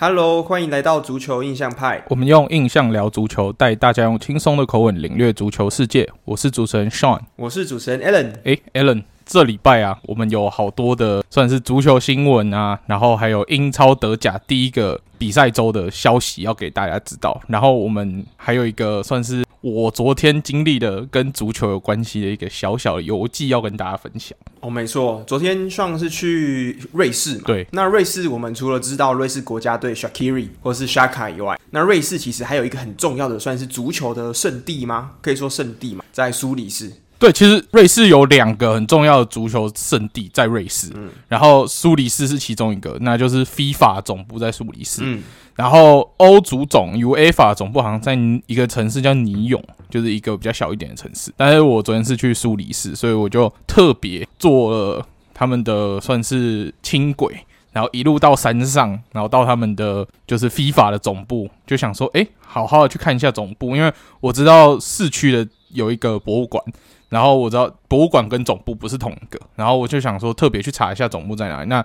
Hello，欢迎来到足球印象派。我们用印象聊足球，带大家用轻松的口吻领略足球世界。我是主持人 Sean，我是主持人 Allen。诶，Alan，这礼拜啊，我们有好多的算是足球新闻啊，然后还有英超德甲第一个比赛周的消息要给大家知道。然后我们还有一个算是。我昨天经历的跟足球有关系的一个小小的游记要跟大家分享。哦，没错，昨天上是去瑞士嘛？对。那瑞士我们除了知道瑞士国家队 Shaqiri 或是 Shaka 以外，那瑞士其实还有一个很重要的，算是足球的圣地吗？可以说圣地嘛，在苏黎世。对，其实瑞士有两个很重要的足球圣地在瑞士，嗯，然后苏黎世是其中一个，那就是 FIFA 总部在苏黎世，嗯。然后欧足总 UEFA 总部好像在一个城市叫尼永，就是一个比较小一点的城市。但是我昨天是去苏黎世，所以我就特别坐了他们的算是轻轨，然后一路到山上，然后到他们的就是 FIFA 的总部，就想说，哎，好好的去看一下总部，因为我知道市区的有一个博物馆，然后我知道博物馆跟总部不是同一个，然后我就想说特别去查一下总部在哪里。那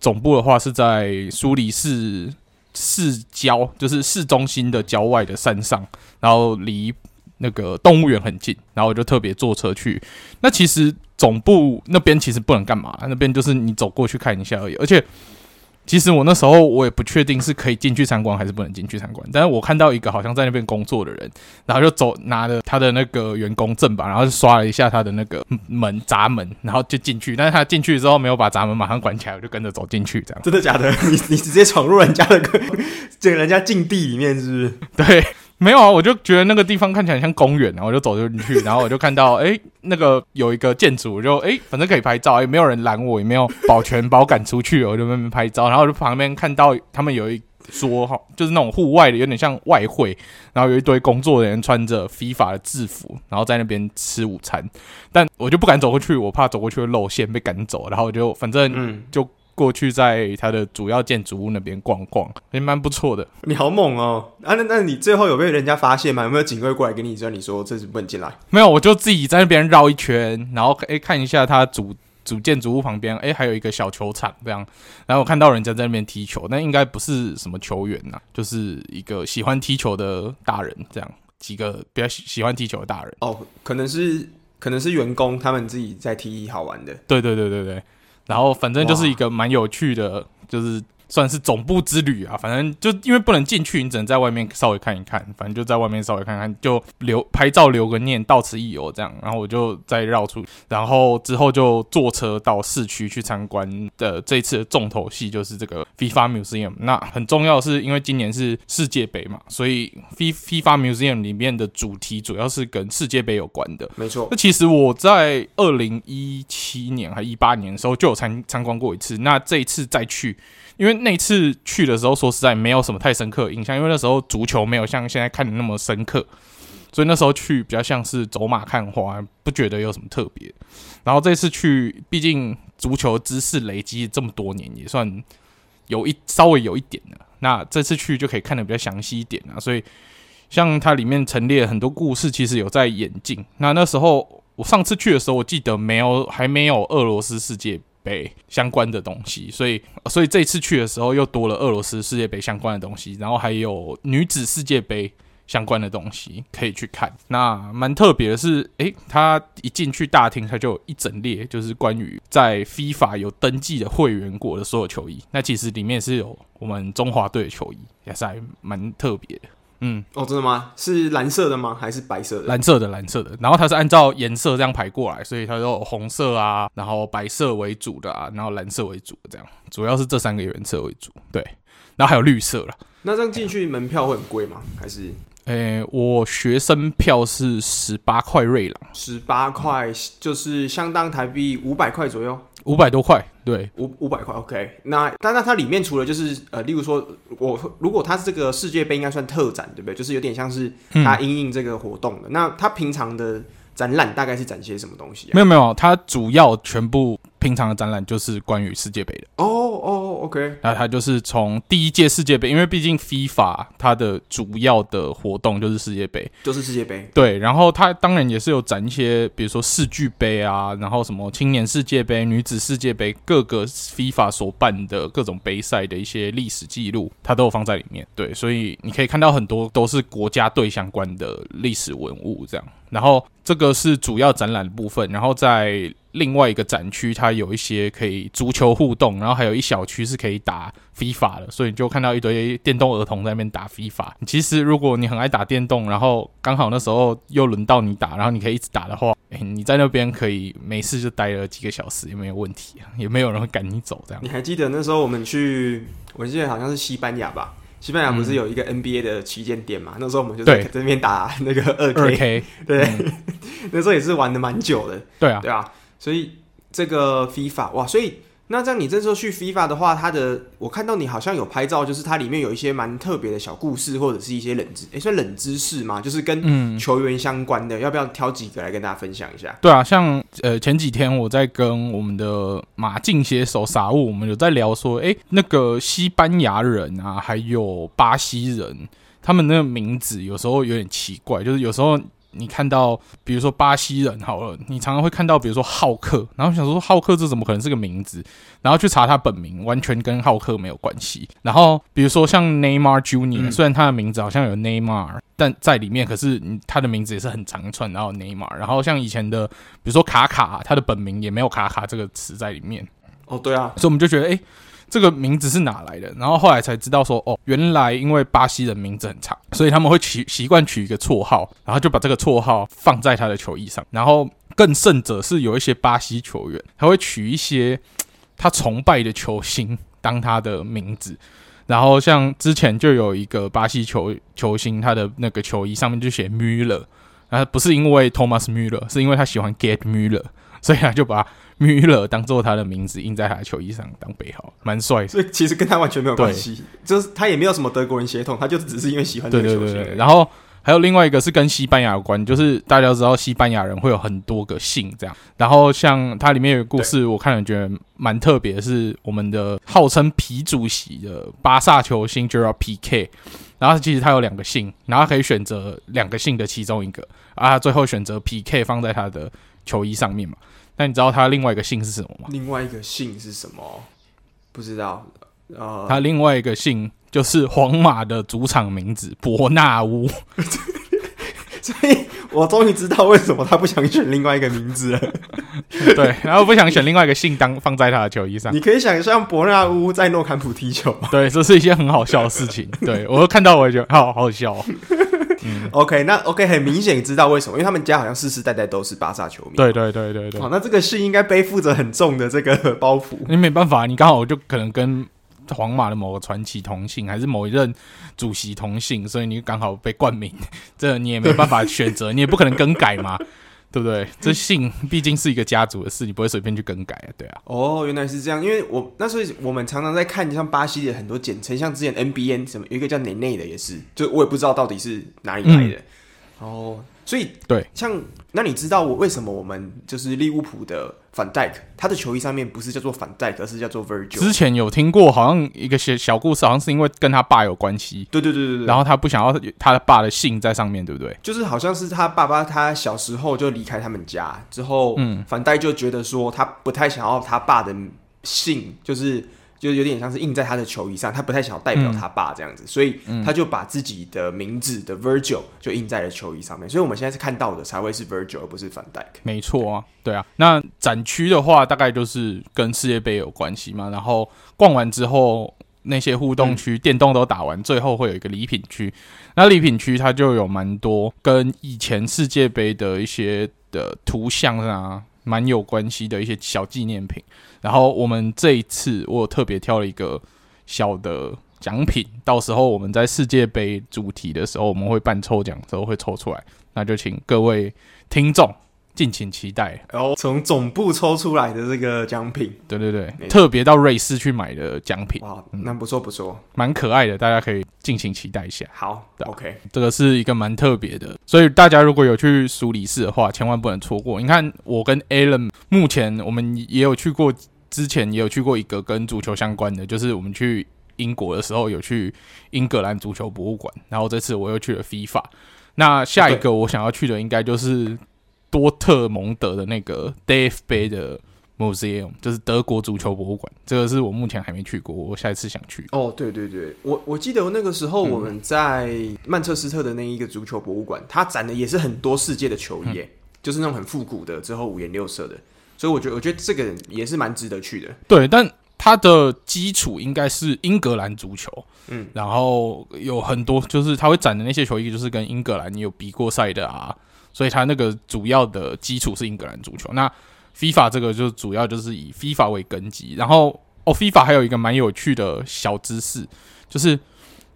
总部的话是在苏黎世。市郊就是市中心的郊外的山上，然后离那个动物园很近，然后我就特别坐车去。那其实总部那边其实不能干嘛，那边就是你走过去看一下而已，而且。其实我那时候我也不确定是可以进去参观还是不能进去参观，但是我看到一个好像在那边工作的人，然后就走拿着他的那个员工证吧，然后就刷了一下他的那个门闸门，然后就进去。但是他进去之后没有把闸门马上关起来，我就跟着走进去，这样。真的假的？你你直接闯入人家的这个人家禁地里面是不是？对。没有啊，我就觉得那个地方看起来像公园，然后我就走进去，然后我就看到，哎，那个有一个建筑，我就哎，反正可以拍照，也没有人拦我，也没有保全把我赶出去，我就在那边拍照，然后我就旁边看到他们有一桌哈，就是那种户外的，有点像外汇，然后有一堆工作人员穿着 FIFA 的制服，然后在那边吃午餐，但我就不敢走过去，我怕走过去会露馅被赶走，然后我就反正嗯就。过去在它的主要建筑物那边逛逛，也蛮不错的。你好猛哦！啊，那那你最后有被人家发现吗？有没有警卫过来跟你说，你说这是不能进来？没有，我就自己在那边绕一圈，然后诶、欸、看一下它主主建筑物旁边，诶、欸、还有一个小球场这样。然后我看到人家在那边踢球，那应该不是什么球员呐，就是一个喜欢踢球的大人这样，几个比较喜喜欢踢球的大人。哦，可能是可能是员工，他们自己在踢好玩的。对对对对对。然后反正就是一个蛮有趣的，就是。算是总部之旅啊，反正就因为不能进去，你只能在外面稍微看一看。反正就在外面稍微看看，就留拍照留个念，到此一游这样。然后我就再绕出，然后之后就坐车到市区去参观的。这一次的重头戏就是这个 FIFA Museum。那很重要的是，因为今年是世界杯嘛，所以 FIFA Museum 里面的主题主要是跟世界杯有关的。没错。那其实我在二零一七年还一八年的时候就有参参观过一次。那这一次再去。因为那次去的时候，说实在没有什么太深刻印象，因为那时候足球没有像现在看的那么深刻，所以那时候去比较像是走马看花，不觉得有什么特别。然后这次去，毕竟足球知识累积这么多年，也算有一稍微有一点了。那这次去就可以看得比较详细一点啊，所以像它里面陈列很多故事，其实有在演进。那那时候我上次去的时候，我记得没有还没有俄罗斯世界杯相关的东西，所以所以这次去的时候又多了俄罗斯世界杯相关的东西，然后还有女子世界杯相关的东西可以去看。那蛮特别的是，诶，他一进去大厅，他就有一整列，就是关于在 FIFA 有登记的会员国的所有球衣。那其实里面是有我们中华队的球衣，也是还蛮特别的。嗯，哦，真的吗？是蓝色的吗？还是白色的？蓝色的，蓝色的。然后它是按照颜色这样排过来，所以它有红色啊，然后白色为主的啊，然后蓝色为主的这样，主要是这三个颜色为主。对，然后还有绿色了。那这样进去门票会很贵吗？还是？诶，我学生票是十八块瑞郎，十八块就是相当台币五百块左右，五百多块，对，五五百块。OK，那但那它里面除了就是呃，例如说我如果它是这个世界杯，应该算特展，对不对？就是有点像是它应应这个活动的。嗯、那它平常的展览大概是展些什么东西啊？没有没有，它主要全部。平常的展览就是关于世界杯的哦哦，OK，那它就是从第一届世界杯，因为毕竟 FIFA 它的主要的活动就是世界杯，就是世界杯，对。然后它当然也是有展一些，比如说世俱杯啊，然后什么青年世界杯、女子世界杯，各个 FIFA 所办的各种杯赛的一些历史记录，它都有放在里面。对，所以你可以看到很多都是国家队相关的历史文物这样。然后这个是主要展览的部分，然后在另外一个展区，它有一些可以足球互动，然后还有一小区是可以打 FIFA 的，所以你就看到一堆电动儿童在那边打 FIFA。其实如果你很爱打电动，然后刚好那时候又轮到你打，然后你可以一直打的话，诶，你在那边可以没事就待了几个小时也没有问题，也没有人会赶你走这样。你还记得那时候我们去，我记得好像是西班牙吧？西班牙不是有一个 NBA 的旗舰店嘛？嗯、那时候我们就在这边打那个 二 K，, 2K 对，嗯、那时候也是玩的蛮久的。对啊，对啊，所以这个 FIFA 哇，所以。那这样，你这时候去 FIFA 的话，它的我看到你好像有拍照，就是它里面有一些蛮特别的小故事，或者是一些冷知，诶，算冷知识吗？就是跟球员相关的，嗯、要不要挑几个来跟大家分享一下？对啊，像呃前几天我在跟我们的马竞写手傻物，我们有在聊说，诶，那个西班牙人啊，还有巴西人，他们那个名字有时候有点奇怪，就是有时候。你看到，比如说巴西人好了，你常常会看到，比如说浩克，然后想说浩克这怎么可能是个名字？然后去查他本名，完全跟浩克没有关系。然后比如说像 Neymar Junior，虽然他的名字好像有 Neymar，但在里面可是他的名字也是很长串，然后 Neymar。然后像以前的，比如说卡卡，他的本名也没有卡卡这个词在里面。哦，对啊，所以我们就觉得，哎。这个名字是哪来的？然后后来才知道说，哦，原来因为巴西人名字很长，所以他们会取习惯取一个绰号，然后就把这个绰号放在他的球衣上。然后更甚者是有一些巴西球员，他会取一些他崇拜的球星当他的名字。然后像之前就有一个巴西球球星，他的那个球衣上面就写 Müller，然后不是因为 Thomas Müller，是因为他喜欢 Gerd Müller，所以他就把。米勒当做他的名字印在他的球衣上当背号，蛮帅。所以其实跟他完全没有关系，就是他也没有什么德国人血统，他就只是因为喜欢这个球星。对对对。然后还有另外一个是跟西班牙有关，就是大家都知道西班牙人会有很多个姓这样。然后像它里面有个故事，我看了觉得蛮特别，是我们的号称皮主席的巴萨球星 Gerard Piqué，然后其实他有两个姓，然后可以选择两个姓的其中一个，啊，他最后选择 Piqué 放在他的球衣上面嘛。那你知道他另外一个姓是什么吗？另外一个姓是什么？不知道。呃，他另外一个姓就是皇马的主场名字伯纳乌。所以我终于知道为什么他不想选另外一个名字了。对，然后不想选另外一个姓当放在他的球衣上。你可以想象伯纳乌在诺坎普踢球。对，这是一件很好笑的事情。对，我都看到我也觉得好好笑哦。OK，那 OK 很明显知道为什么，因为他们家好像世世代代都是巴萨球迷。对对对对对。好，那这个是应该背负着很重的这个包袱。你没办法，你刚好就可能跟皇马的某个传奇同姓，还是某一任主席同姓，所以你刚好被冠名，这你也没办法选择，你也不可能更改嘛。对不对？这姓毕竟是一个家族的事，你不会随便去更改啊，对啊。哦，原来是这样，因为我那时候我们常常在看像巴西的很多简称，像之前 NBN 什么有一个叫内内的也是，就我也不知道到底是哪里来的。嗯、哦。所以，对，像那你知道我为什么我们就是利物浦的反戴克，他的球衣上面不是叫做反戴克，而是叫做 Virgil。之前有听过，好像一个小小故事，好像是因为跟他爸有关系。对对对对对。然后他不想要他的爸的姓在上面对不对？就是好像是他爸爸，他小时候就离开他们家之后，嗯，反戴就觉得说他不太想要他爸的姓，就是。就有点像是印在他的球衣上，他不太想要代表他爸这样子，所以他就把自己的名字的 Virgil 就印在了球衣上面，所以我们现在是看到的才会是 Virgil 而不是 Van Dijk。没错啊，对啊。那展区的话，大概就是跟世界杯有关系嘛。然后逛完之后，那些互动区、电动都打完，最后会有一个礼品区。那礼品区它就有蛮多跟以前世界杯的一些的图像啊，蛮有关系的一些小纪念品。然后我们这一次，我有特别挑了一个小的奖品，到时候我们在世界杯主题的时候，我们会办抽奖，之后会抽出来，那就请各位听众敬请期待。然后从总部抽出来的这个奖品，对对对，特别到瑞士去买的奖品，哇，那不错不错，蛮可爱的，大家可以敬请期待一下。好，OK，这个是一个蛮特别的，所以大家如果有去苏黎世的话，千万不能错过。你看，我跟 Alan 目前我们也有去过，之前也有去过一个跟足球相关的，就是我们去。英国的时候有去英格兰足球博物馆，然后这次我又去了 FIFA。那下一个我想要去的应该就是多特蒙德的那个 Dave Bay 的 Museum，就是德国足球博物馆。这个是我目前还没去过，我下一次想去。哦，对对对，我我记得那个时候我们在曼彻斯特的那一个足球博物馆，它展的也是很多世界的球衣，嗯、就是那种很复古的，之后五颜六色的。所以我觉得，我觉得这个也是蛮值得去的。对，但。它的基础应该是英格兰足球，嗯，然后有很多就是他会展的那些球衣，就是跟英格兰有比过赛的啊，所以它那个主要的基础是英格兰足球。那 FIFA 这个就主要就是以 FIFA 为根基，然后哦，FIFA 还有一个蛮有趣的小知识，就是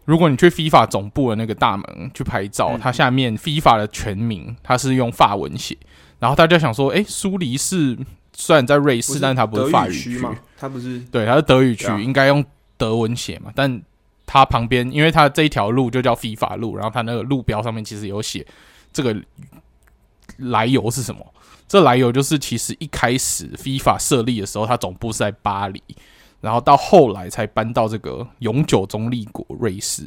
如果你去 FIFA 总部的那个大门去拍照，嗯、它下面 FIFA 的全名它是用法文写，然后大家想说，诶，苏黎世。虽然在瑞士，但它不是法语区嘛？它不是对，它是德语区，应该用德文写嘛？但它旁边，因为它这一条路就叫 FIFA 路，然后它那个路标上面其实有写这个来由是什么？这来由就是其实一开始 FIFA 设立的时候，它总部是在巴黎，然后到后来才搬到这个永久中立国瑞士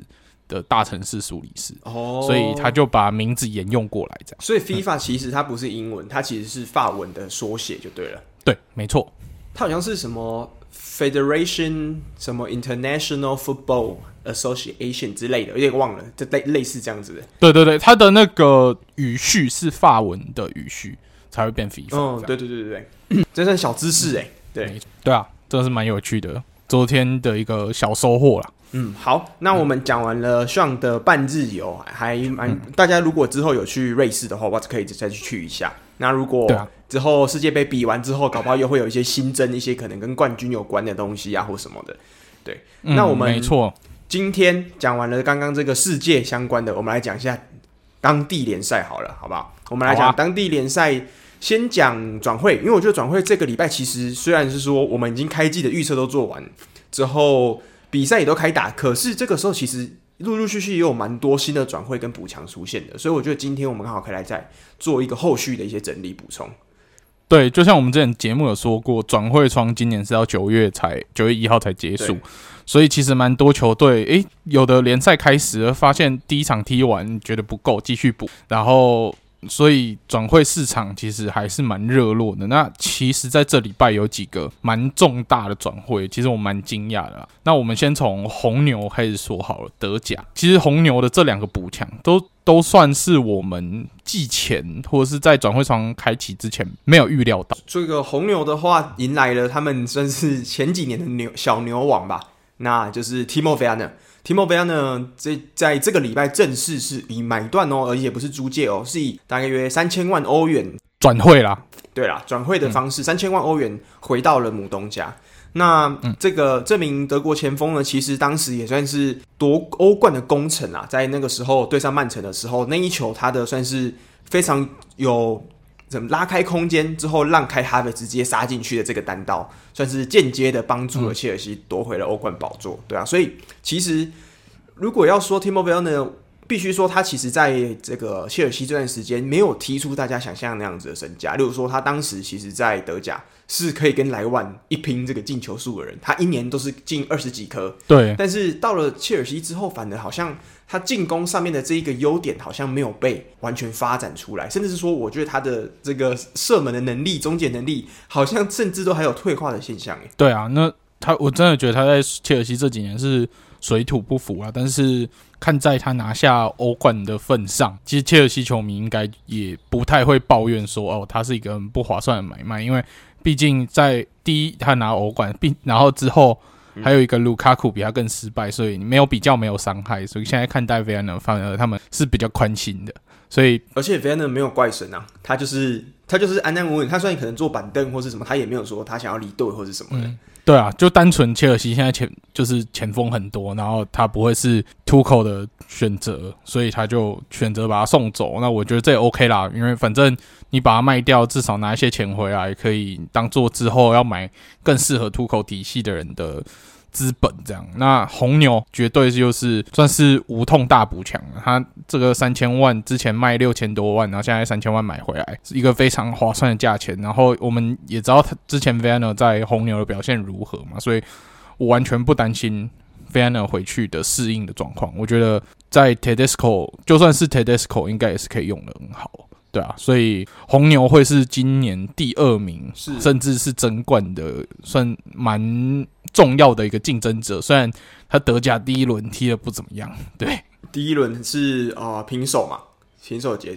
的大城市苏黎世，哦，所以他就把名字沿用过来，这样。所以 FIFA 其实它不是英文，它其实是法文的缩写，就对了。对，没错，它好像是什么 Federation 什么 International Football Association 之类的，有点忘了，就类类似这样子的。对对对，它的那个语序是法文的语序，才会变 FIFA。哦，对对对对对，这算小知识哎。对对啊，这个是蛮有趣的，昨天的一个小收获啦。嗯，好，那我们讲完了 Sean 的半日游，还蛮、嗯、大家如果之后有去瑞士的话，我可以再去去一下。那如果之后世界杯比完之后，搞不好又会有一些新增一些可能跟冠军有关的东西啊，或什么的。对，嗯、那我们没错，今天讲完了刚刚这个世界相关的，我们来讲一下当地联赛好了，好不好？我们来讲当地联赛，先讲转会，因为我觉得转会这个礼拜其实虽然是说我们已经开季的预测都做完之后。比赛也都开打，可是这个时候其实陆陆续续也有蛮多新的转会跟补强出现的，所以我觉得今天我们刚好可以来再做一个后续的一些整理补充。对，就像我们之前节目有说过，转会窗今年是要九月才九月一号才结束，所以其实蛮多球队，诶，有的联赛开始了，发现第一场踢完觉得不够，继续补，然后。所以转会市场其实还是蛮热络的。那其实在这礼拜有几个蛮重大的转会，其实我蛮惊讶的啦。那我们先从红牛开始说好了。德甲其实红牛的这两个补强都都算是我们季前或者是在转会窗开启之前没有预料到。这个红牛的话，迎来了他们算是前几年的牛小牛王吧，那就是 Timo Werner。Timo Werner 这在这个礼拜正式是以买断哦，而且不是租借哦，是以大概约三千万欧元转会啦。对啦，转会的方式三千、嗯、万欧元回到了母东家。那这个这名德国前锋呢，其实当时也算是夺欧冠的功臣啊，在那个时候对上曼城的时候，那一球他的算是非常有。怎么拉开空间之后，让开哈维直接杀进去的这个单刀，算是间接的帮助了切尔西夺回了欧冠宝座，对啊，所以其实如果要说 Timo Werner 呢，必须说他其实在这个切尔西这段时间没有踢出大家想象那样子的身价。例如说，他当时其实，在德甲是可以跟莱万一拼这个进球数的人，他一年都是进二十几颗。对，但是到了切尔西之后，反而好像。他进攻上面的这一个优点好像没有被完全发展出来，甚至是说，我觉得他的这个射门的能力、终结能力，好像甚至都还有退化的现象。哎，对啊，那他我真的觉得他在切尔西这几年是水土不服啊。但是看在他拿下欧冠的份上，其实切尔西球迷应该也不太会抱怨说，哦，他是一个很不划算的买卖，因为毕竟在第一他拿欧冠，并然后之后。还有一个卢卡库比他更失败，所以你没有比较，没有伤害，所以现在看待维尔纳反而他们是比较宽心的。所以，而且维尔纳没有怪神啊，他就是他就是安安稳稳，他虽然可能坐板凳或是什么，他也没有说他想要离队或是什么的。嗯对啊，就单纯切尔西现在前就是前锋很多，然后他不会是突口的选择，所以他就选择把他送走。那我觉得这也 OK 啦，因为反正你把他卖掉，至少拿一些钱回来，可以当做之后要买更适合突口体系的人的。资本这样，那红牛绝对就是算是无痛大补强了。他这个三千万之前卖六千多万，然后现在三千万买回来，是一个非常划算的价钱。然后我们也知道他之前 Verner 在红牛的表现如何嘛，所以我完全不担心 Verner 回去的适应的状况。我觉得在 Tedesco 就算是 Tedesco 应该也是可以用的很好。对啊，所以红牛会是今年第二名，是甚至是争冠的，算蛮重要的一个竞争者。虽然他德甲第一轮踢的不怎么样，对，第一轮是啊、呃、平手嘛，平手结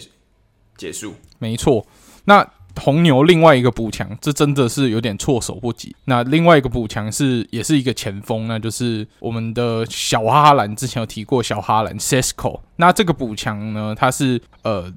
结束，没错。那红牛另外一个补强，这真的是有点措手不及。那另外一个补强是也是一个前锋，那就是我们的小哈兰，之前有提过小哈兰 Cesco。那这个补强呢，它是呃。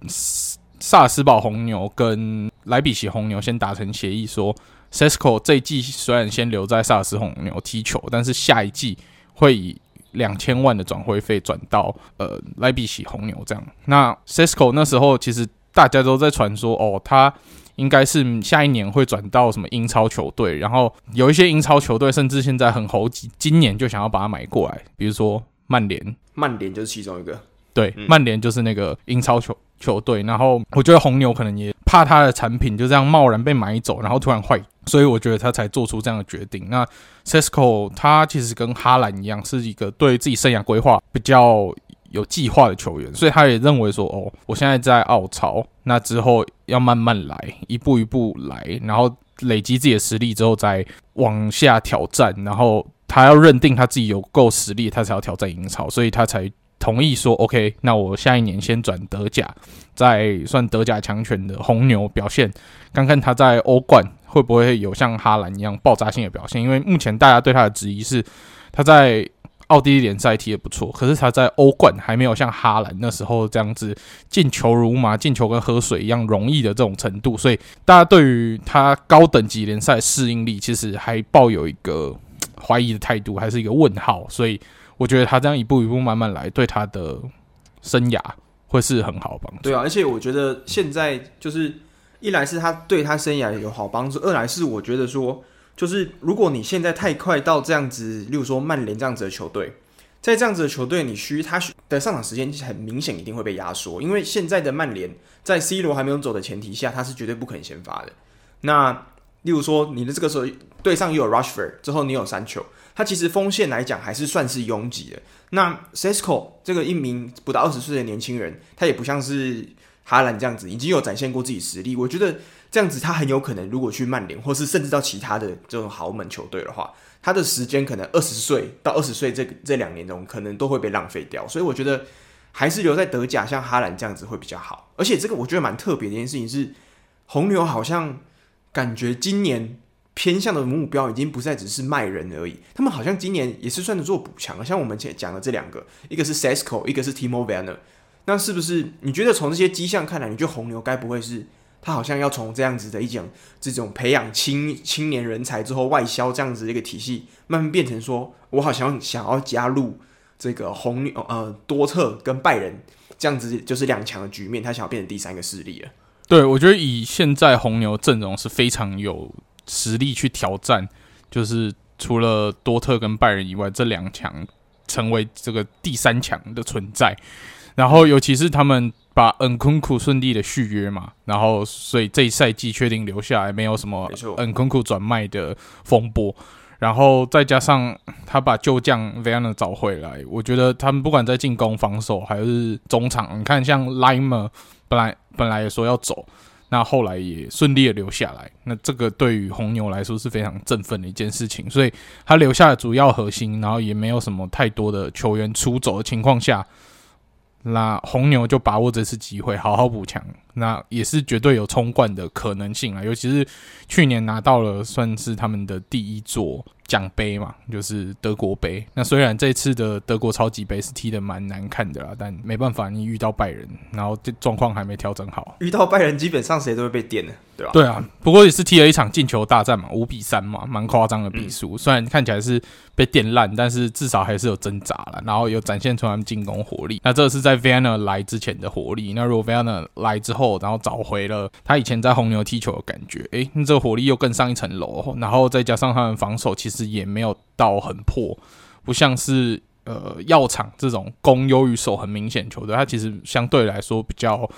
萨斯堡红牛跟莱比锡红牛先达成协议，说 Cesco 这一季虽然先留在萨斯红牛踢球，但是下一季会以两千万的转会费转到呃莱比锡红牛这样。那 Cesco 那时候其实大家都在传说，哦，他应该是下一年会转到什么英超球队，然后有一些英超球队甚至现在很猴急，今年就想要把他买过来，比如说曼联，曼联就是其中一个。对，曼联就是那个英超球球队，然后我觉得红牛可能也怕他的产品就这样贸然被买走，然后突然坏，所以我觉得他才做出这样的决定。那 Cesco 他其实跟哈兰一样，是一个对自己生涯规划比较有计划的球员，所以他也认为说，哦，我现在在澳超，那之后要慢慢来，一步一步来，然后累积自己的实力之后再往下挑战，然后他要认定他自己有够实力，他才要挑战英超，所以他才。同意说 OK，那我下一年先转德甲，再算德甲强权的红牛表现，看看他在欧冠会不会有像哈兰一样爆炸性的表现。因为目前大家对他的质疑是，他在奥地利联赛踢得不错，可是他在欧冠还没有像哈兰那时候这样子进球如麻，进球跟喝水一样容易的这种程度。所以大家对于他高等级联赛适应力其实还抱有一个怀疑的态度，还是一个问号。所以。我觉得他这样一步一步慢慢来，对他的生涯会是很好帮助。对啊，而且我觉得现在就是一来是他对他生涯有好帮助，二来是我觉得说，就是如果你现在太快到这样子，例如说曼联这样子的球队，在这样子的球队，你需他的上场时间很明显一定会被压缩，因为现在的曼联在 C 罗还没有走的前提下，他是绝对不可能先发的。那例如说你的这个时候队上又有 Rushford 之后你有三球。他其实锋线来讲还是算是拥挤的。那 Cesco 这个一名不到二十岁的年轻人，他也不像是哈兰这样子已经有展现过自己实力。我觉得这样子他很有可能，如果去曼联，或是甚至到其他的这种豪门球队的话，他的时间可能二十岁到二十岁这这两年中，可能都会被浪费掉。所以我觉得还是留在德甲，像哈兰这样子会比较好。而且这个我觉得蛮特别的一件事情是，红牛好像感觉今年。偏向的目标已经不再只是卖人而已，他们好像今年也是算是做补强了，像我们前讲的这两个，一个是 Cesco，一个是 Timo Werner。那是不是你觉得从这些迹象看来，你觉得红牛该不会是他好像要从这样子的一种这种培养青青年人才之后外销这样子的一个体系，慢慢变成说我好像想要加入这个红牛呃多特跟拜仁这样子就是两强的局面，他想要变成第三个势力了。对，我觉得以现在红牛阵容是非常有。实力去挑战，就是除了多特跟拜仁以外，这两强成为这个第三强的存在。然后，尤其是他们把恩昆库顺利的续约嘛，然后所以这一赛季确定留下来，没有什么恩昆库转卖的风波。然后再加上他把旧将 Werner 找回来，我觉得他们不管在进攻、防守还是中场，你看像 Laimer 本来本来也说要走。那后来也顺利的留下来，那这个对于红牛来说是非常振奋的一件事情，所以他留下了主要核心，然后也没有什么太多的球员出走的情况下，那红牛就把握这次机会好好补强，那也是绝对有冲冠的可能性啊，尤其是去年拿到了算是他们的第一座奖杯嘛，就是德国杯。那虽然这次的德国超级杯是踢得蛮难看的啦，但没办法，你遇到拜仁，然后这状况还没调整好，遇到拜仁基本上谁都会被点的，对吧？对啊，不过也是踢了一场进球大战嘛，五比三嘛，蛮夸张的比数。嗯、虽然看起来是被电烂，但是至少还是有挣扎了，然后有展现出他们进攻火力。那这是在 Vanner 来之前的火力，那如果 Vanner 来之后，然后找回了他以前在红牛踢球的感觉，诶，那这个火力又更上一层楼，然后再加上他们防守，其实。也没有到很破，不像是呃药厂这种攻优于守很明显球队，它其实相对来说比较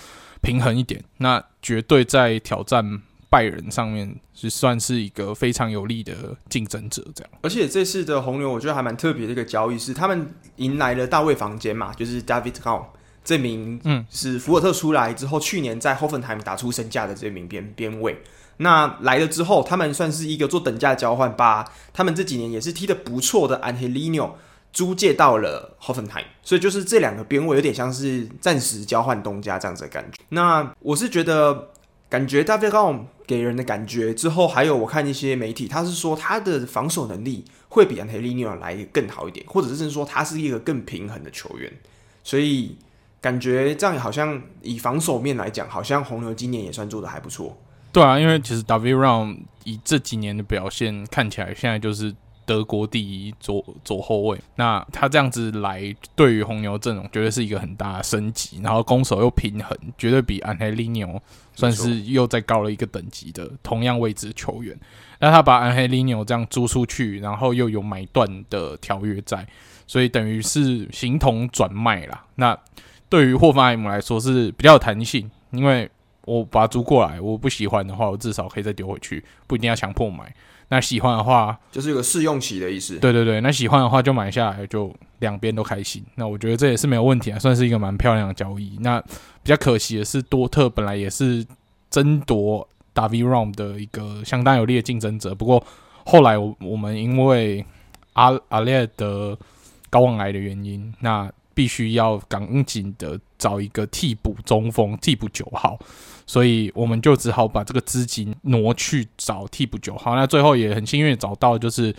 平衡一点。那绝对在挑战拜仁上面是算是一个非常有力的竞争者。这样，而且这次的红牛我觉得还蛮特别的一个交易是，他们迎来了大卫房间嘛，就是 David c o m 这名，嗯，是福尔特出来之后，去年在 Hoffenheim 打出身价的这名边边位。那来了之后，他们算是一个做等价交换，把他们这几年也是踢得不错的 Angelino 租借到了 Hoffenheim，所以就是这两个边位有点像是暂时交换东家这样子的感觉。那我是觉得，感觉 Davi Raum 给人的感觉之后，还有我看一些媒体，他是说他的防守能力会比 Angelino 来更好一点，或者是说他是一个更平衡的球员，所以感觉这样好像以防守面来讲，好像红牛今年也算做的还不错。对啊，因为其实 Davi Raum 以这几年的表现看起来，现在就是德国第一左左后卫。那他这样子来，对于红牛阵容绝对是一个很大的升级，然后攻守又平衡，绝对比 Angelino 算是又再高了一个等级的同样位置球员。那他把 Angelino 这样租出去，然后又有买断的条约在，所以等于是形同转卖啦。那对于霍芬海姆来说是比较有弹性，因为。我把它租过来，我不喜欢的话，我至少可以再丢回去，不一定要强迫买。那喜欢的话，就是有个试用期的意思。对对对，那喜欢的话就买下来，就两边都开心。那我觉得这也是没有问题啊，算是一个蛮漂亮的交易。那比较可惜的是，多特本来也是争夺 David Raum 的一个相当有力的竞争者，不过后来我我们因为阿阿列的睾丸癌的原因，那必须要赶紧的找一个替补中锋，替补九号。所以我们就只好把这个资金挪去找替补九号。那最后也很幸运找到就是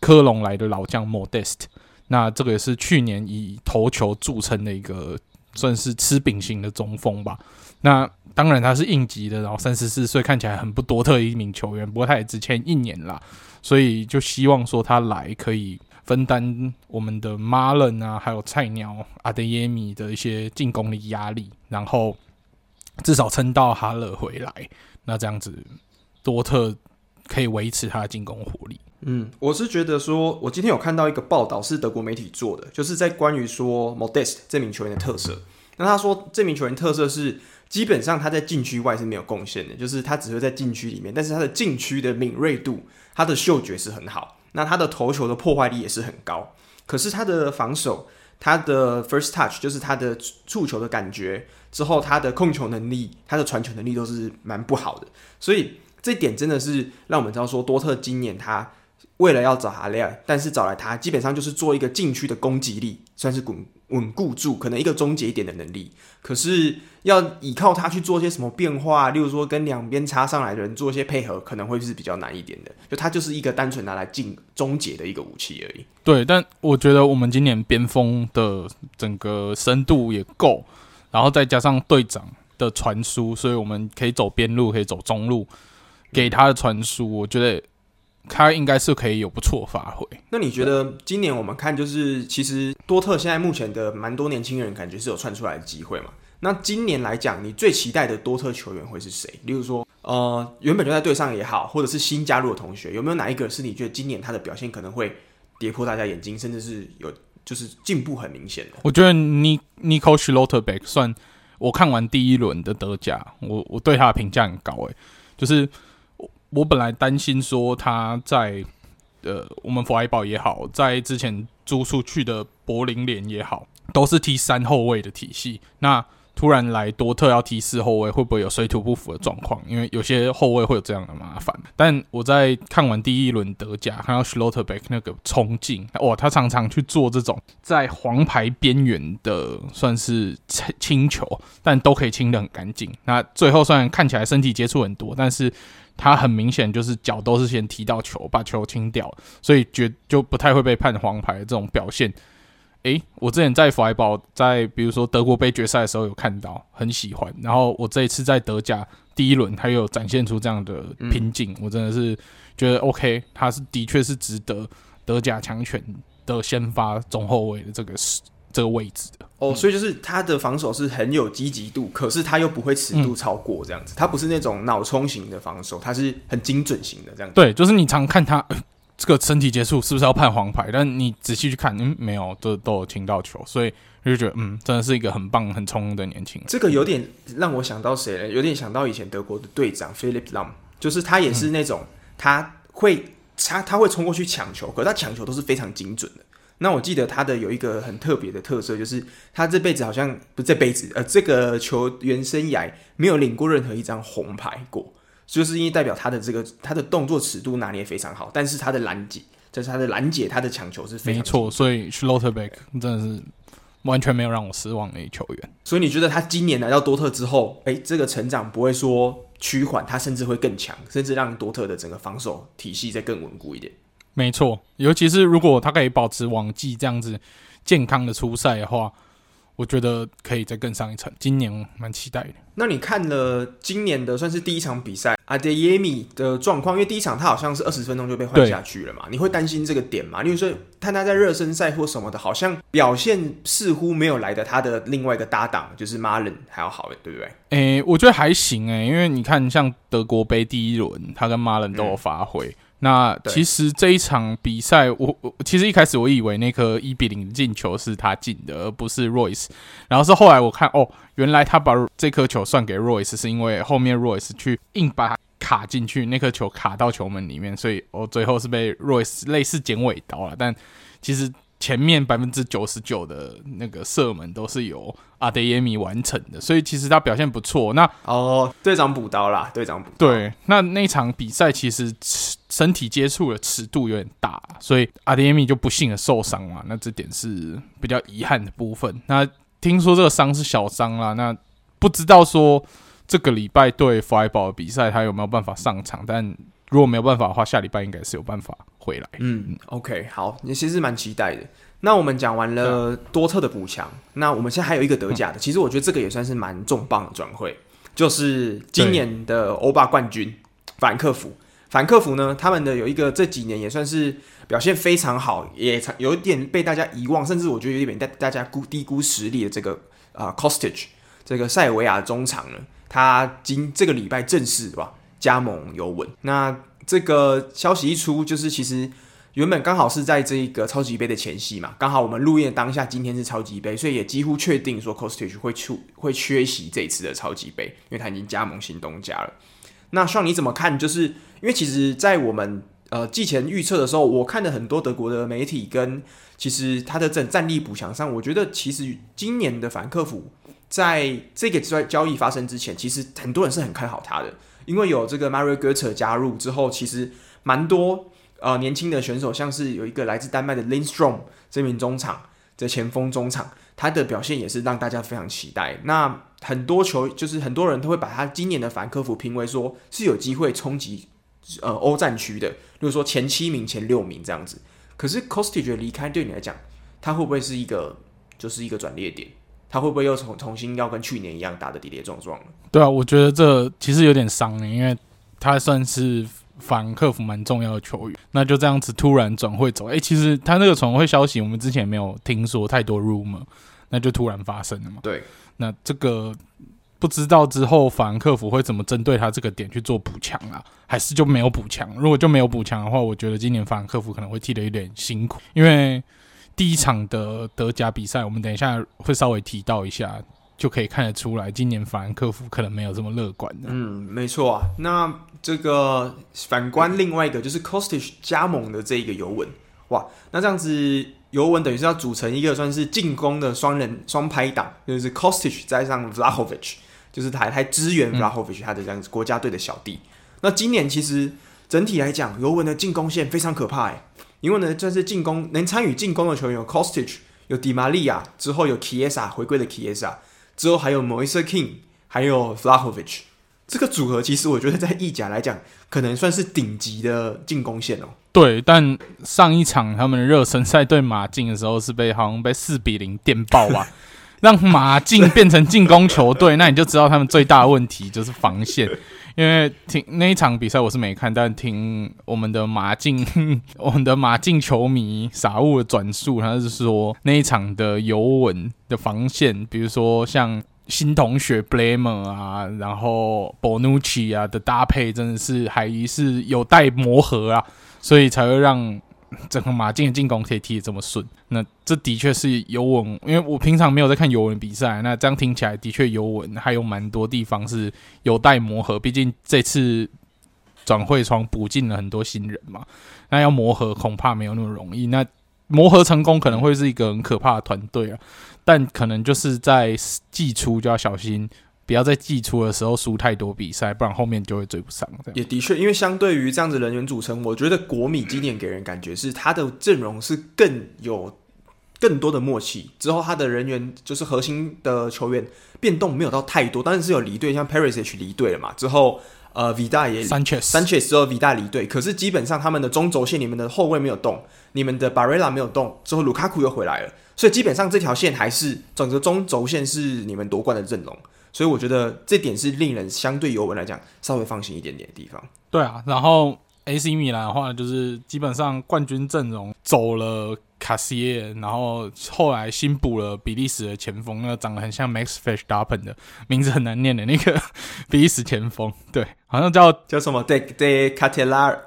科隆来的老将 Modest。那这个也是去年以头球著称的一个算是吃饼型的中锋吧。那当然他是应急的，然后三十四岁，看起来很不多特一名球员。不过他也只签一年啦，所以就希望说他来可以分担我们的马伦啊，还有菜鸟阿德耶米的一些进攻的压力，然后。至少撑到哈勒回来，那这样子多特可以维持他的进攻火力。嗯，我是觉得说，我今天有看到一个报道是德国媒体做的，就是在关于说 Modest 这名球员的特色。那他说这名球员特色是基本上他在禁区外是没有贡献的，就是他只会在禁区里面，但是他的禁区的敏锐度、他的嗅觉是很好，那他的投球的破坏力也是很高。可是他的防守。他的 first touch 就是他的触球的感觉，之后他的控球能力、他的传球能力都是蛮不好的，所以这点真的是让我们知道说，多特今年他为了要找阿雷，但是找来他基本上就是做一个禁区的攻击力，算是稳稳固住，可能一个终结点的能力。可是要依靠他去做些什么变化，例如说跟两边插上来的人做一些配合，可能会是比较难一点的。就他就是一个单纯拿来进终结的一个武器而已。对，但我觉得我们今年边锋的整个深度也够，然后再加上队长的传输，所以我们可以走边路，可以走中路，给他的传输，我觉得。他应该是可以有不错发挥。那你觉得今年我们看，就是其实多特现在目前的蛮多年轻人，感觉是有窜出来的机会嘛？那今年来讲，你最期待的多特球员会是谁？例如说，呃，原本就在队上也好，或者是新加入的同学，有没有哪一个是你觉得今年他的表现可能会跌破大家眼睛，甚至是有就是进步很明显的？我觉得尼尼科施洛特贝克算我看完第一轮的德甲，我我对他的评价很高诶、就是。我本来担心说他在呃，我们弗莱堡也好，在之前租出去的柏林联也好，都是踢三后卫的体系。那突然来多特要踢四后卫，会不会有水土不服的状况？因为有些后卫会有这样的麻烦。但我在看完第一轮德甲，看到 Schlotterbeck 那个冲劲，哇，他常常去做这种在黄牌边缘的算是清球，但都可以清得很干净。那最后虽然看起来身体接触很多，但是他很明显就是脚都是先踢到球，把球清掉，所以绝就不太会被判黄牌这种表现。诶，我之前在弗莱堡，在比如说德国杯决赛的时候有看到，很喜欢。然后我这一次在德甲第一轮，他又有展现出这样的瓶颈，嗯、我真的是觉得 OK，他是的确是值得德甲强权的先发中后卫的这个这个位置的。哦，所以就是他的防守是很有积极度，可是他又不会尺度超过这样子，他不是那种脑冲型的防守，他是很精准型的这样子。对，就是你常看他。这个身体接触是不是要判黄牌？但你仔细去看，嗯，没有，都都有亲到球，所以就觉得，嗯，真的是一个很棒、很冲的年轻人。这个有点让我想到谁呢？有点想到以前德国的队长 Philipp Lahm，就是他也是那种，他会他他会冲过去抢球，可是他抢球都是非常精准的。那我记得他的有一个很特别的特色，就是他这辈子好像不是这辈子，呃，这个球员生涯没有领过任何一张红牌过。就是因为代表他的这个他的动作尺度拿捏非常好，但是他的拦截，就是他的拦截，他的抢球是非常没错，所以 Schlotterbeck 真的是完全没有让我失望的一球员。所以你觉得他今年来到多特之后，哎、欸，这个成长不会说趋缓，他甚至会更强，甚至让多特的整个防守体系再更稳固一点。没错，尤其是如果他可以保持往季这样子健康的出赛的话。我觉得可以再更上一层，今年蛮期待的。那你看了今年的算是第一场比赛，阿德耶米的状况，因为第一场他好像是二十分钟就被换下去了嘛，你会担心这个点吗？例如说，看他在热身赛或什么的，好像表现似乎没有来的他的另外一个搭档就是马伦还要好，对不对？诶、欸，我觉得还行诶、欸，因为你看像德国杯第一轮，他跟马伦都有发挥。嗯那其实这一场比赛，我我其实一开始我以为那颗一比零进球是他进的，而不是 Royce。然后是后来我看，哦，原来他把这颗球算给 Royce，是因为后面 Royce 去硬把它卡进去，那颗球卡到球门里面，所以我最后是被 Royce 类似剪尾刀了。但其实。前面百分之九十九的那个射门都是由阿德耶米完成的，所以其实他表现不错。那哦，队长补刀啦，队长补刀。对，那那场比赛其实身体接触的尺度有点大，所以阿迪耶米就不幸的受伤嘛。那这点是比较遗憾的部分。那听说这个伤是小伤啦，那不知道说这个礼拜对弗莱堡的比赛他有没有办法上场？但如果没有办法的话，下礼拜应该是有办法。回来，嗯，OK，好，你其实蛮期待的。那我们讲完了多特的补强，嗯、那我们现在还有一个德甲的，嗯、其实我觉得这个也算是蛮重磅的转会，就是今年的欧霸冠军法兰克福。法兰克福呢，他们的有一个这几年也算是表现非常好，也有一点被大家遗忘，甚至我觉得有点被大家估低估实力的这个啊、呃、Kostic 这个塞尔维亚中场呢，他今这个礼拜正式吧加盟尤文。那这个消息一出，就是其实原本刚好是在这一个超级杯的前夕嘛，刚好我们录音的当下，今天是超级杯，所以也几乎确定说 Costage 会出会缺席这一次的超级杯，因为他已经加盟新东家了。那像你怎么看？就是因为其实，在我们呃季前预测的时候，我看了很多德国的媒体跟其实他的整战力补强上，我觉得其实今年的法兰克福在这个交交易发生之前，其实很多人是很看好他的。因为有这个 Mario Götze 加入之后，其实蛮多呃年轻的选手，像是有一个来自丹麦的 Lindstrom 这名中场的前锋中场，他的表现也是让大家非常期待。那很多球就是很多人都会把他今年的法兰克福评为说是有机会冲击呃欧战区的，例如说前七名、前六名这样子。可是 Kostic 的离开对你来讲，他会不会是一个就是一个转捩点？他会不会又重重新要跟去年一样打得跌跌撞撞？对啊，我觉得这其实有点伤诶，因为他算是法兰克服蛮重要的球员，那就这样子突然转会走，诶，其实他那个转会消息我们之前没有听说太多 rumor，那就突然发生了嘛。对，那这个不知道之后法兰克福会怎么针对他这个点去做补强啊？还是就没有补强？如果就没有补强的话，我觉得今年法兰克福可能会踢得有点辛苦，因为。第一场的德甲比赛，我们等一下会稍微提到一下，就可以看得出来，今年法兰克福可能没有这么乐观的。嗯，没错啊。那这个反观另外一个，就是 Kostic 加盟的这一个尤文，哇，那这样子尤文等于是要组成一个算是进攻的双人双拍档，就是 Kostic 加上 Vlahovic，就是他还支援 Vlahovic 他的这样子国家队的小弟。嗯、那今年其实整体来讲，尤文的进攻线非常可怕哎，因为呢，这是进攻能参与进攻的球员有 Costic，有 Di Maria，之后有 Chiesa 回归的 Chiesa，之后还有 Moise King，还有 Vlahovic。这个组合其实我觉得在意甲来讲，可能算是顶级的进攻线哦。对，但上一场他们热身赛对马竞的时候，是被好像被四比零电爆吧，让马竞变成进攻球队。那你就知道他们最大的问题就是防线。因为听那一场比赛我是没看，但听我们的马竞 我们的马竞球迷傻物的转述，他是说那一场的尤文的防线，比如说像。新同学 Blamer 啊，然后 Bonucci 啊的搭配真的是还是有待磨合啊，所以才会让 整个马竞的进攻可以踢得这么顺。那这的确是尤文，因为我平常没有在看尤文比赛，那这样听起来的确尤文还有蛮多地方是有待磨合。毕竟这次转会窗补进了很多新人嘛，那要磨合恐怕没有那么容易。那磨合成功可能会是一个很可怕的团队啊。但可能就是在季初就要小心，不要在季初的时候输太多比赛，不然后面就会追不上。也的确，因为相对于这样子人员组成，我觉得国米今年给人感觉是他的阵容是更有更多的默契。之后他的人员就是核心的球员变动没有到太多，但是是有离队，像 Perisic 离队了嘛。之后呃，Vida 也 Sanchez，Sanchez 之后 Vida 离队，可是基本上他们的中轴线，你们的后卫没有动，你们的 Barella 没有动，之后卢卡库又回来了。所以基本上这条线还是整个中轴线是你们夺冠的阵容，所以我觉得这点是令人相对尤文来讲稍微放心一点点的地方。对啊，然后 AC 米兰的话就是基本上冠军阵容走了卡西耶，然后后来新补了比利时的前锋，那个长得很像 Max Verstappen 的名字很难念的那个比利时前锋，对，好像叫叫什么 De De Ketelaere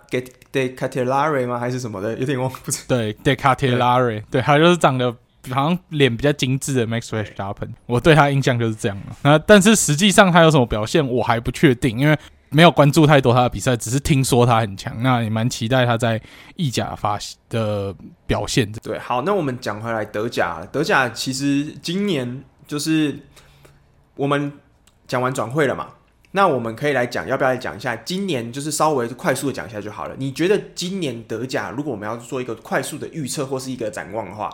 De Ketelaere 吗？还是什么的？有点忘。对，De Ketelaere，对，他就是长得。好像脸比较精致的 Max Verstappen，我对他印象就是这样了。那但是实际上他有什么表现，我还不确定，因为没有关注太多他的比赛，只是听说他很强。那也蛮期待他在意甲发的表现。对，好，那我们讲回来德甲，德甲其实今年就是我们讲完转会了嘛，那我们可以来讲，要不要来讲一下今年？就是稍微快速的讲一下就好了。你觉得今年德甲，如果我们要做一个快速的预测或是一个展望的话？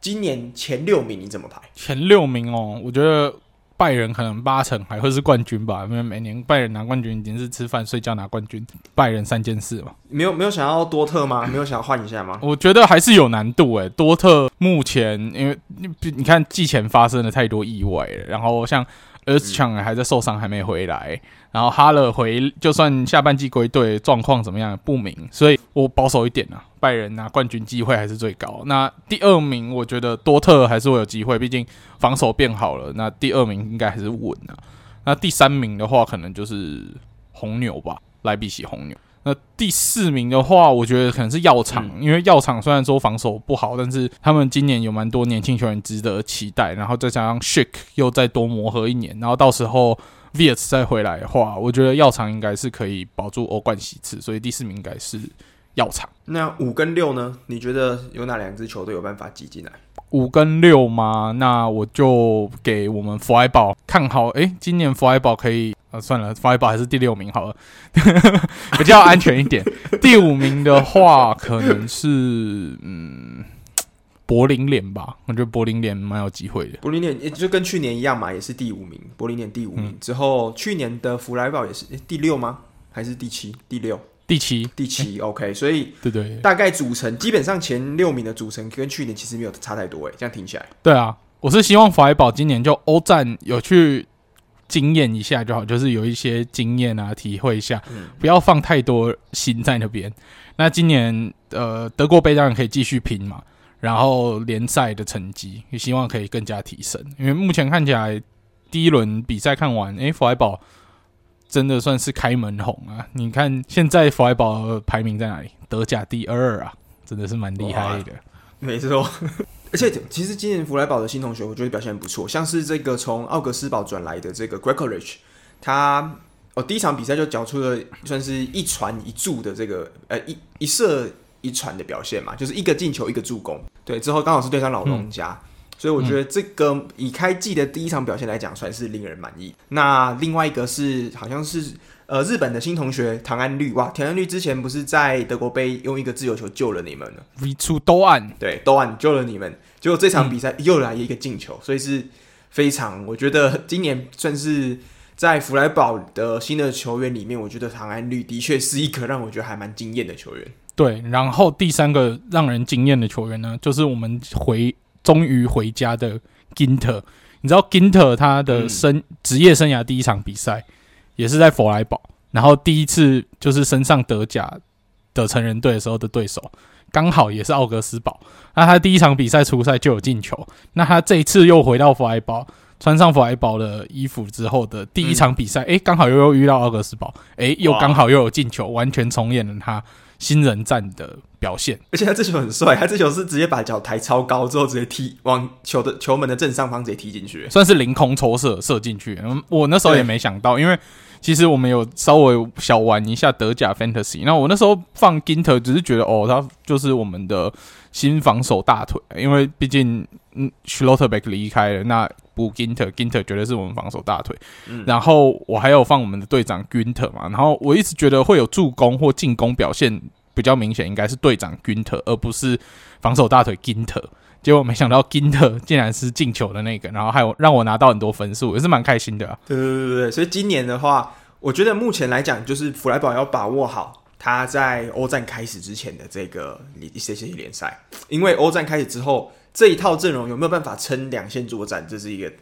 今年前六名你怎么排？前六名哦，我觉得拜仁可能八成还会是冠军吧，因为每年拜仁拿冠军已经是吃饭睡觉拿冠军，拜仁三件事嘛。没有没有想要多特吗？没有想要换一下吗？我觉得还是有难度诶。多特目前因为你你看季前发生了太多意外了，然后像。厄斯强还在受伤，还没回来。然后哈勒回，就算下半季归队，状况怎么样不明。所以我保守一点啊，拜仁拿冠军机会还是最高。那第二名，我觉得多特还是会有机会，毕竟防守变好了。那第二名应该还是稳啊。那第三名的话，可能就是红牛吧，莱比锡红牛。那第四名的话，我觉得可能是药厂，因为药厂虽然说防守不好，但是他们今年有蛮多年轻球员值得期待，然后再加上 Shake 又再多磨合一年，然后到时候 Wirtz 再回来的话，我觉得药厂应该是可以保住欧冠席次，所以第四名应该是药厂。那五跟六呢？你觉得有哪两支球队有办法挤进来？五跟六吗？那我就给我们弗莱宝看好。诶，今年弗莱宝可以。啊，算了，弗莱宝还是第六名好了，比较安全一点。第五名的话，可能是嗯，柏林联吧。我觉得柏林联蛮有机会的。柏林联也就跟去年一样嘛，也是第五名。柏林联第五名、嗯、之后，去年的弗莱堡也是第六吗？还是第七？第六？第七？第七？OK，所以对对，大概组成基本上前六名的组成跟去年其实没有差太多诶。这样听起来，对啊，我是希望法莱堡今年就欧战有去。经验一下就好，就是有一些经验啊，体会一下，不要放太多心在那边。那今年呃，德国杯当然可以继续拼嘛，然后联赛的成绩也希望可以更加提升。因为目前看起来第一轮比赛看完，诶，弗莱堡真的算是开门红啊！你看现在弗莱堡排名在哪里？德甲第二啊，真的是蛮厉害的。没错。而且其实今年弗莱堡的新同学，我觉得表现很不错，像是这个从奥格斯堡转来的这个 Gregoritsch，他哦第一场比赛就缴出了算是一传一助的这个呃一一射一传的表现嘛，就是一个进球一个助攻。对，之后刚好是对上老东家，嗯、所以我觉得这个以开季的第一场表现来讲，算是令人满意。那另外一个是好像是呃日本的新同学唐安绿哇，唐安绿之前不是在德国杯用一个自由球救了你们呢，V 出都案对都案救了你们，结果这场比赛又来一个进球，嗯、所以是非常我觉得今年算是。在弗莱堡的新的球员里面，我觉得唐安绿的确是一个让我觉得还蛮惊艳的球员。对，然后第三个让人惊艳的球员呢，就是我们回终于回家的 Ginter。你知道 Ginter 他的生职、嗯、业生涯第一场比赛也是在弗莱堡，然后第一次就是身上德甲的成人队的时候的对手，刚好也是奥格斯堡。那他第一场比赛初赛就有进球，那他这一次又回到弗莱堡。穿上弗莱堡的衣服之后的第一场比赛，诶、嗯，刚好又又遇到奥格斯堡，哎，又刚好又有进球，完全重演了他新人战的表现。而且他这球很帅，他这球是直接把脚抬超高之后，直接踢往球的球门的正上方，直接踢进去，算是凌空抽射射进去。嗯，我那时候也没想到，因为其实我们有稍微小玩一下德甲 Fantasy，那我那时候放 Ginter 只是觉得哦，他就是我们的新防守大腿，因为毕竟嗯 Schlotterbeck 离开了，那。补 Ginter，Ginter 绝对是我们防守大腿。嗯、然后我还有放我们的队长 Günther 嘛。然后我一直觉得会有助攻或进攻表现比较明显，应该是队长 Günther，而不是防守大腿 Ginter。结果没想到 Ginter 竟然是进球的那个，然后还有让我拿到很多分数，也是蛮开心的、啊。对对对对，所以今年的话，我觉得目前来讲，就是弗莱堡要把握好他在欧战开始之前的这个一些些联赛，因为欧战开始之后。这一套阵容有没有办法撑两线作战？这是一个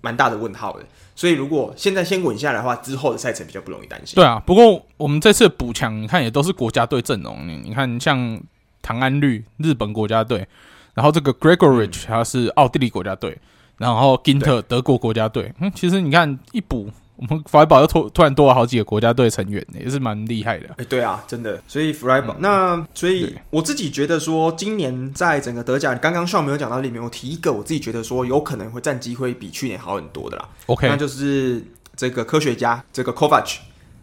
蛮大的问号的。所以如果现在先稳下来的话，之后的赛程比较不容易担心。对啊，不过我们这次补强，你看也都是国家队阵容。你你看，像唐安绿日本国家队，然后这个 Gregoritsch 他是奥地利国家队，然后 Ginter 德国国家队。嗯，其实你看一补。我们弗莱堡又突突然多了好几个国家队成员，也是蛮厉害的。哎、欸，对啊，真的。所以弗莱堡，嗯、那所以我自己觉得说，今年在整个德甲，刚刚上没有讲到里面，我提一个我自己觉得说有可能会战绩会比去年好很多的啦。OK，那就是这个科学家这个 Kovac，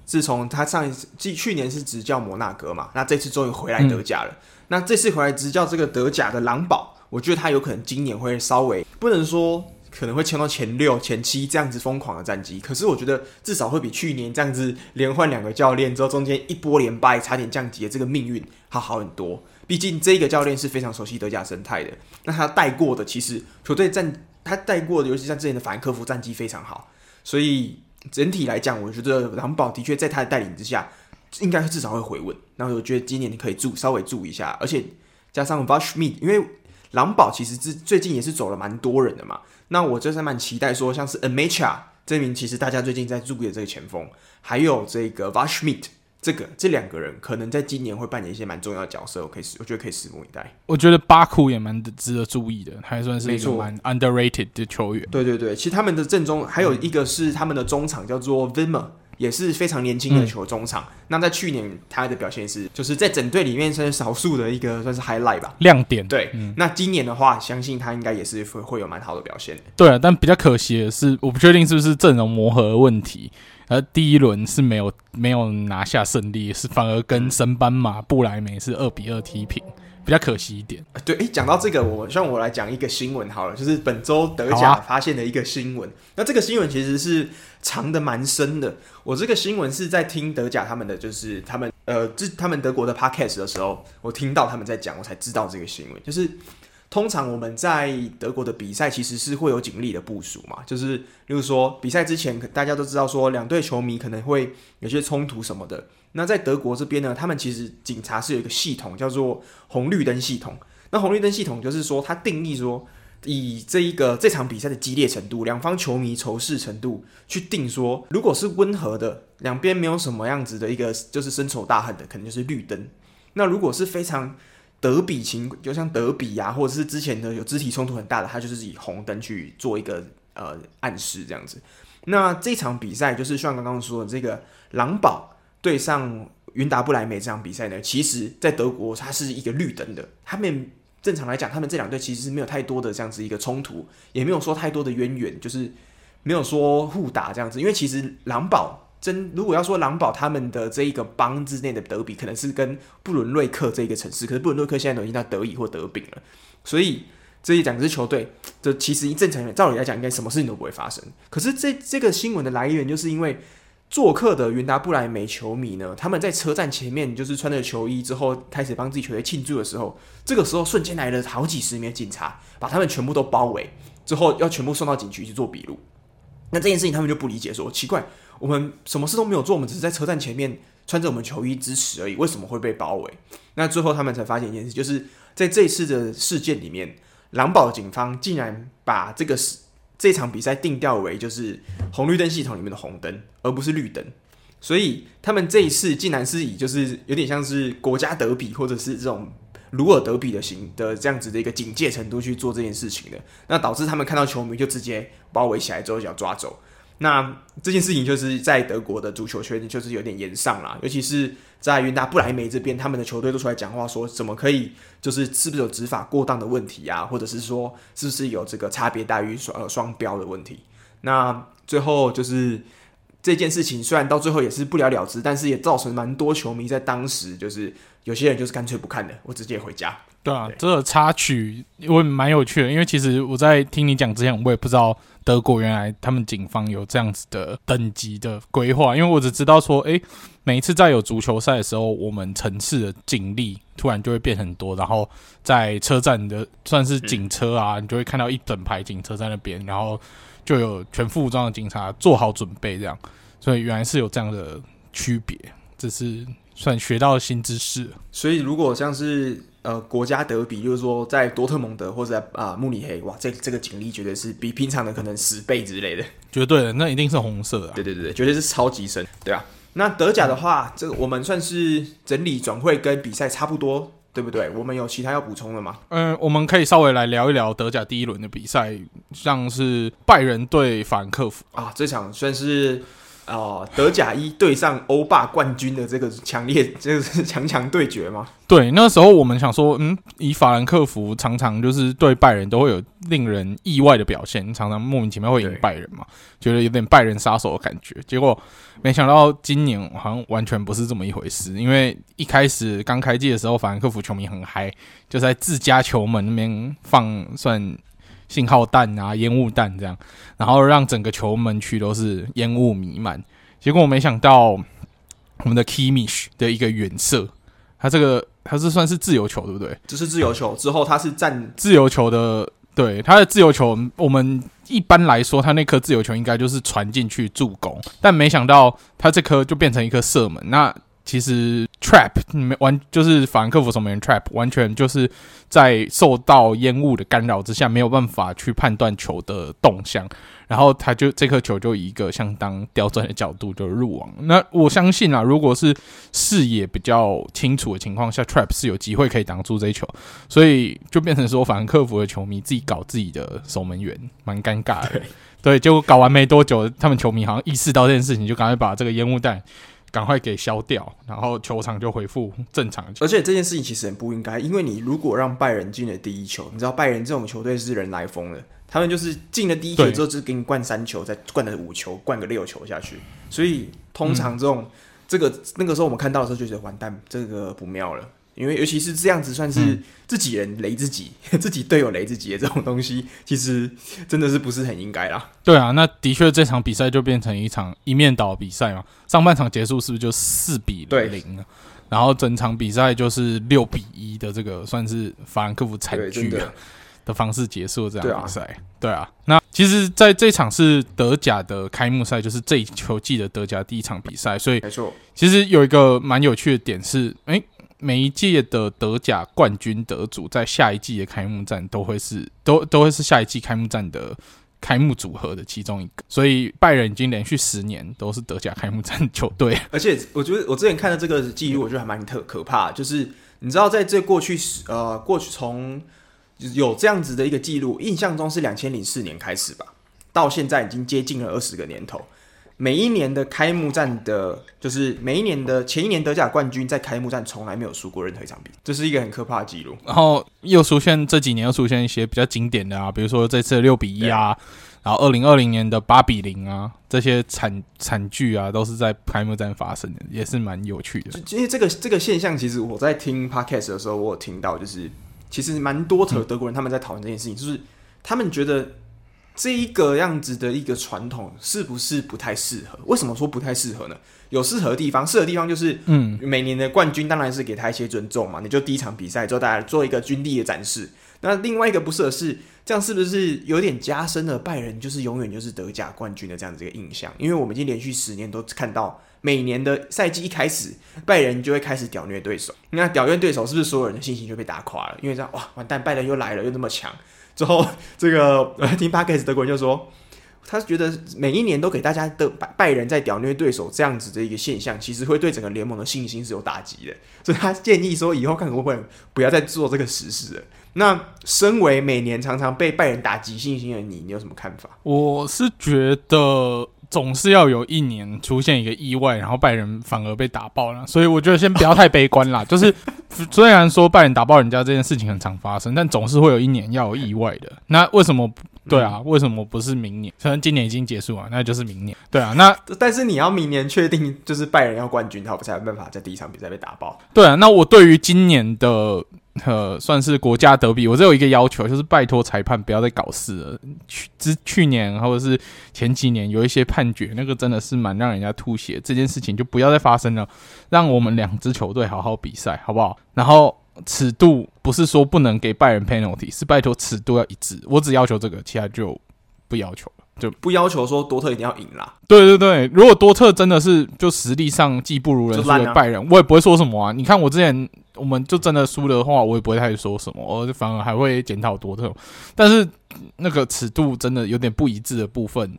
自从他上一次去去年是执教摩纳哥嘛，那这次终于回来德甲了。嗯、那这次回来执教这个德甲的狼堡，我觉得他有可能今年会稍微不能说。可能会签到前六、前七这样子疯狂的战绩，可是我觉得至少会比去年这样子连换两个教练之后，中间一波连败，差点降级的这个命运好好很多。毕竟这个教练是非常熟悉德甲生态的，那他带过的其实球队战，他带过的，尤其像之前的法兰克福战绩非常好，所以整体来讲，我觉得狼堡的确在他的带领之下，应该至少会回稳。那我觉得今年你可以注稍微注意一下，而且加上 Vashmi，因为狼堡其实最最近也是走了蛮多人的嘛。那我就是蛮期待说，像是 Amacha 这名其实大家最近在注意的这个前锋，还有这个 Waldschmidt 这个这两个人，可能在今年会扮演一些蛮重要的角色。我可以，我觉得可以拭目以待。我觉得巴库也蛮值得注意的，还算是一个蛮 underrated 的球员。对对对，其实他们的正中还有一个是他们的中场叫做 Wimmer。也是非常年轻的球中场。嗯、那在去年他的表现是，就是在整队里面算是少数的一个算是 highlight 吧，亮点。对，嗯、那今年的话，相信他应该也是会会有蛮好的表现。对啊，但比较可惜的是，我不确定是不是阵容磨合的问题，而第一轮是没有没有拿下胜利，是反而跟升班马布莱梅是二比二踢平。比较可惜一点，对，诶，讲到这个，我让我来讲一个新闻好了，就是本周德甲发现的一个新闻。啊、那这个新闻其实是藏的蛮深的。我这个新闻是在听德甲他们的，就是他们呃，这他们德国的 podcast 的时候，我听到他们在讲，我才知道这个新闻，就是。通常我们在德国的比赛其实是会有警力的部署嘛，就是例如说比赛之前，大家都知道说两队球迷可能会有些冲突什么的。那在德国这边呢，他们其实警察是有一个系统叫做红绿灯系统。那红绿灯系统就是说，它定义说以这一个这场比赛的激烈程度、两方球迷仇视程度去定说，如果是温和的，两边没有什么样子的一个就是深仇大恨的，可能就是绿灯。那如果是非常德比情，就像德比啊，或者是之前的有肢体冲突很大的，他就是以红灯去做一个呃暗示这样子。那这场比赛就是像刚刚说的这个狼堡对上云达不莱梅这场比赛呢，其实在德国它是一个绿灯的。他们正常来讲，他们这两队其实是没有太多的这样子一个冲突，也没有说太多的渊源，就是没有说互打这样子。因为其实狼堡真如果要说狼堡他们的这一个邦之内的德比，可能是跟布伦瑞克这一个城市，可是布伦瑞克现在都已经到德乙或德丙了，所以这一两支球队，这其实正常照理来讲，应该什么事情都不会发生。可是这这个新闻的来源，就是因为做客的云达不莱梅球迷呢，他们在车站前面就是穿着球衣之后，开始帮自己球队庆祝的时候，这个时候瞬间来了好几十名警察，把他们全部都包围，之后要全部送到警局去做笔录。那这件事情他们就不理解说，奇怪。我们什么事都没有做，我们只是在车站前面穿着我们球衣支持而已，为什么会被包围？那最后他们才发现一件事，就是在这一次的事件里面，狼堡警方竟然把这个这场比赛定调为就是红绿灯系统里面的红灯，而不是绿灯。所以他们这一次竟然是以就是有点像是国家德比或者是这种鲁尔德比的型的这样子的一个警戒程度去做这件事情的，那导致他们看到球迷就直接包围起来之后就要抓走。那这件事情就是在德国的足球圈就是有点炎上啦，尤其是在云达不莱梅这边，他们的球队都出来讲话说，怎么可以就是是不是有执法过当的问题啊，或者是说是不是有这个差别待遇双呃双标的问题？那最后就是这件事情虽然到最后也是不了了之，但是也造成蛮多球迷在当时就是有些人就是干脆不看的，我直接回家。对啊，对这个插曲我也蛮有趣的，因为其实我在听你讲之前，我也不知道。德国原来他们警方有这样子的等级的规划，因为我只知道说，诶，每一次在有足球赛的时候，我们城市的警力突然就会变很多，然后在车站的算是警车啊，你就会看到一整排警车在那边，然后就有全副武装的警察做好准备这样，所以原来是有这样的区别，这是算学到新知识。所以如果像是。呃，国家德比就是说，在多特蒙德或者在啊、呃、慕尼黑，哇，这这个警力绝对是比平常的可能十倍之类的，绝对的，那一定是红色的、啊，对对对，绝对是超级深，对啊。那德甲的话，这个我们算是整理转会跟比赛差不多，对不对？我们有其他要补充的吗？嗯，我们可以稍微来聊一聊德甲第一轮的比赛，像是拜仁对法兰克福啊，这场算是。哦，德甲一对上欧霸冠军的这个强烈，这个是强强对决吗？对，那时候我们想说，嗯，以法兰克福常常就是对拜仁都会有令人意外的表现，常常莫名其妙会赢拜仁嘛，觉得有点拜仁杀手的感觉。结果没想到今年好像完全不是这么一回事，因为一开始刚开季的时候，法兰克福球迷很嗨，就在自家球门那边放算。信号弹啊，烟雾弹这样，然后让整个球门区都是烟雾弥漫。结果我没想到，我们的 Kimmich 的一个远射，他这个他是算是自由球，对不对？这是自由球，之后他是站自由球的，对，他的自由球，我们一般来说，他那颗自由球应该就是传进去助攻，但没想到他这颗就变成一颗射门。那其实 trap 没完，就是法兰克福守门员 trap 完全就是在受到烟雾的干扰之下，没有办法去判断球的动向，然后他就这颗球就以一个相当刁钻的角度就入网。那我相信啊，如果是视野比较清楚的情况下，trap 是有机会可以挡住这一球，所以就变成说法兰克福的球迷自己搞自己的守门员，蛮尴尬的。对，结果搞完没多久，他们球迷好像意识到这件事情，就赶快把这个烟雾弹。赶快给消掉，然后球场就恢复正常。而且这件事情其实很不应该，因为你如果让拜仁进了第一球，你知道拜仁这种球队是人来疯的，他们就是进了第一球之后就给你灌三球，再灌了五球，灌个六球下去。所以通常这种、嗯、这个那个时候我们看到的时候就觉得完蛋，这个不妙了。因为尤其是这样子，算是自己人雷自己，嗯、自己队友雷自己的这种东西，其实真的是不是很应该啦。对啊，那的确这场比赛就变成一场一面倒比赛嘛。上半场结束是不是就四比零了？然后整场比赛就是六比一的这个算是法兰克福惨剧的方式结束这场比赛。对啊，对啊，那其实在这场是德甲的开幕赛，就是这一球季的德甲第一场比赛，所以没错。其实有一个蛮有趣的点是，哎。每一届的德甲冠军得主，在下一季的开幕战都会是都都会是下一季开幕战的开幕组合的其中一个，所以拜仁已经连续十年都是德甲开幕战球队。而且我觉得我之前看的这个记录，我觉得还蛮特可怕，就是你知道在这过去呃过去从有这样子的一个记录，印象中是两千零四年开始吧，到现在已经接近了二十个年头。每一年的开幕战的，就是每一年的前一年德甲冠军在开幕战从来没有输过任何一场比赛，这是一个很可怕的记录。然后又出现这几年又出现一些比较经典的啊，比如说这次六比一啊，然后二零二零年的八比零啊，这些惨惨剧啊，都是在开幕战发生的，也是蛮有趣的。因为这个这个现象，其实我在听 podcast 的时候，我有听到，就是其实蛮多的德国人他们在讨论这件事情，嗯、就是他们觉得这一个样子的一个传统是不是不太适合？为什么说不太适合呢？有适合的地方，适合的地方就是，嗯，每年的冠军当然是给他一些尊重嘛。你就第一场比赛之后，大家做一个军力的展示。那另外一个不适合是，这样是不是有点加深了拜仁就是永远就是德甲冠军的这样子一个印象？因为我们已经连续十年都看到，每年的赛季一开始，拜仁就会开始屌虐对手。那屌虐对手是不是所有人的信心就被打垮了？因为这样哇，完蛋，拜仁又来了，又那么强。之后这个 听 Podcast 德国人就说。他觉得每一年都给大家的拜拜仁在屌虐对手这样子的一个现象，其实会对整个联盟的信心是有打击的，所以他建议说以后看可不会不要再做这个实事了。那身为每年常常被拜仁打击信心的你，你有什么看法？我是觉得总是要有一年出现一个意外，然后拜仁反而被打爆了，所以我觉得先不要太悲观啦。就是 虽然说拜仁打爆人家这件事情很常发生，但总是会有一年要有意外的。那为什么？对啊，为什么不是明年？虽然今年已经结束了，那就是明年。对啊，那但是你要明年确定就是拜仁要冠军，他才有办法在第一场比赛被打爆。对啊，那我对于今年的呃算是国家德比，我只有一个要求，就是拜托裁判不要再搞事了。去之去年或者是前几年有一些判决，那个真的是蛮让人家吐血。这件事情就不要再发生了，让我们两支球队好好比赛，好不好？然后。尺度不是说不能给拜仁 penalty，是拜托尺度要一致。我只要求这个，其他就不要求了，就不要求说多特一定要赢啦。对对对，如果多特真的是就实力上技不如人，输给拜仁，我也不会说什么啊。你看我之前我们就真的输的话，我也不会太说什么，我反而还会检讨多特。但是那个尺度真的有点不一致的部分，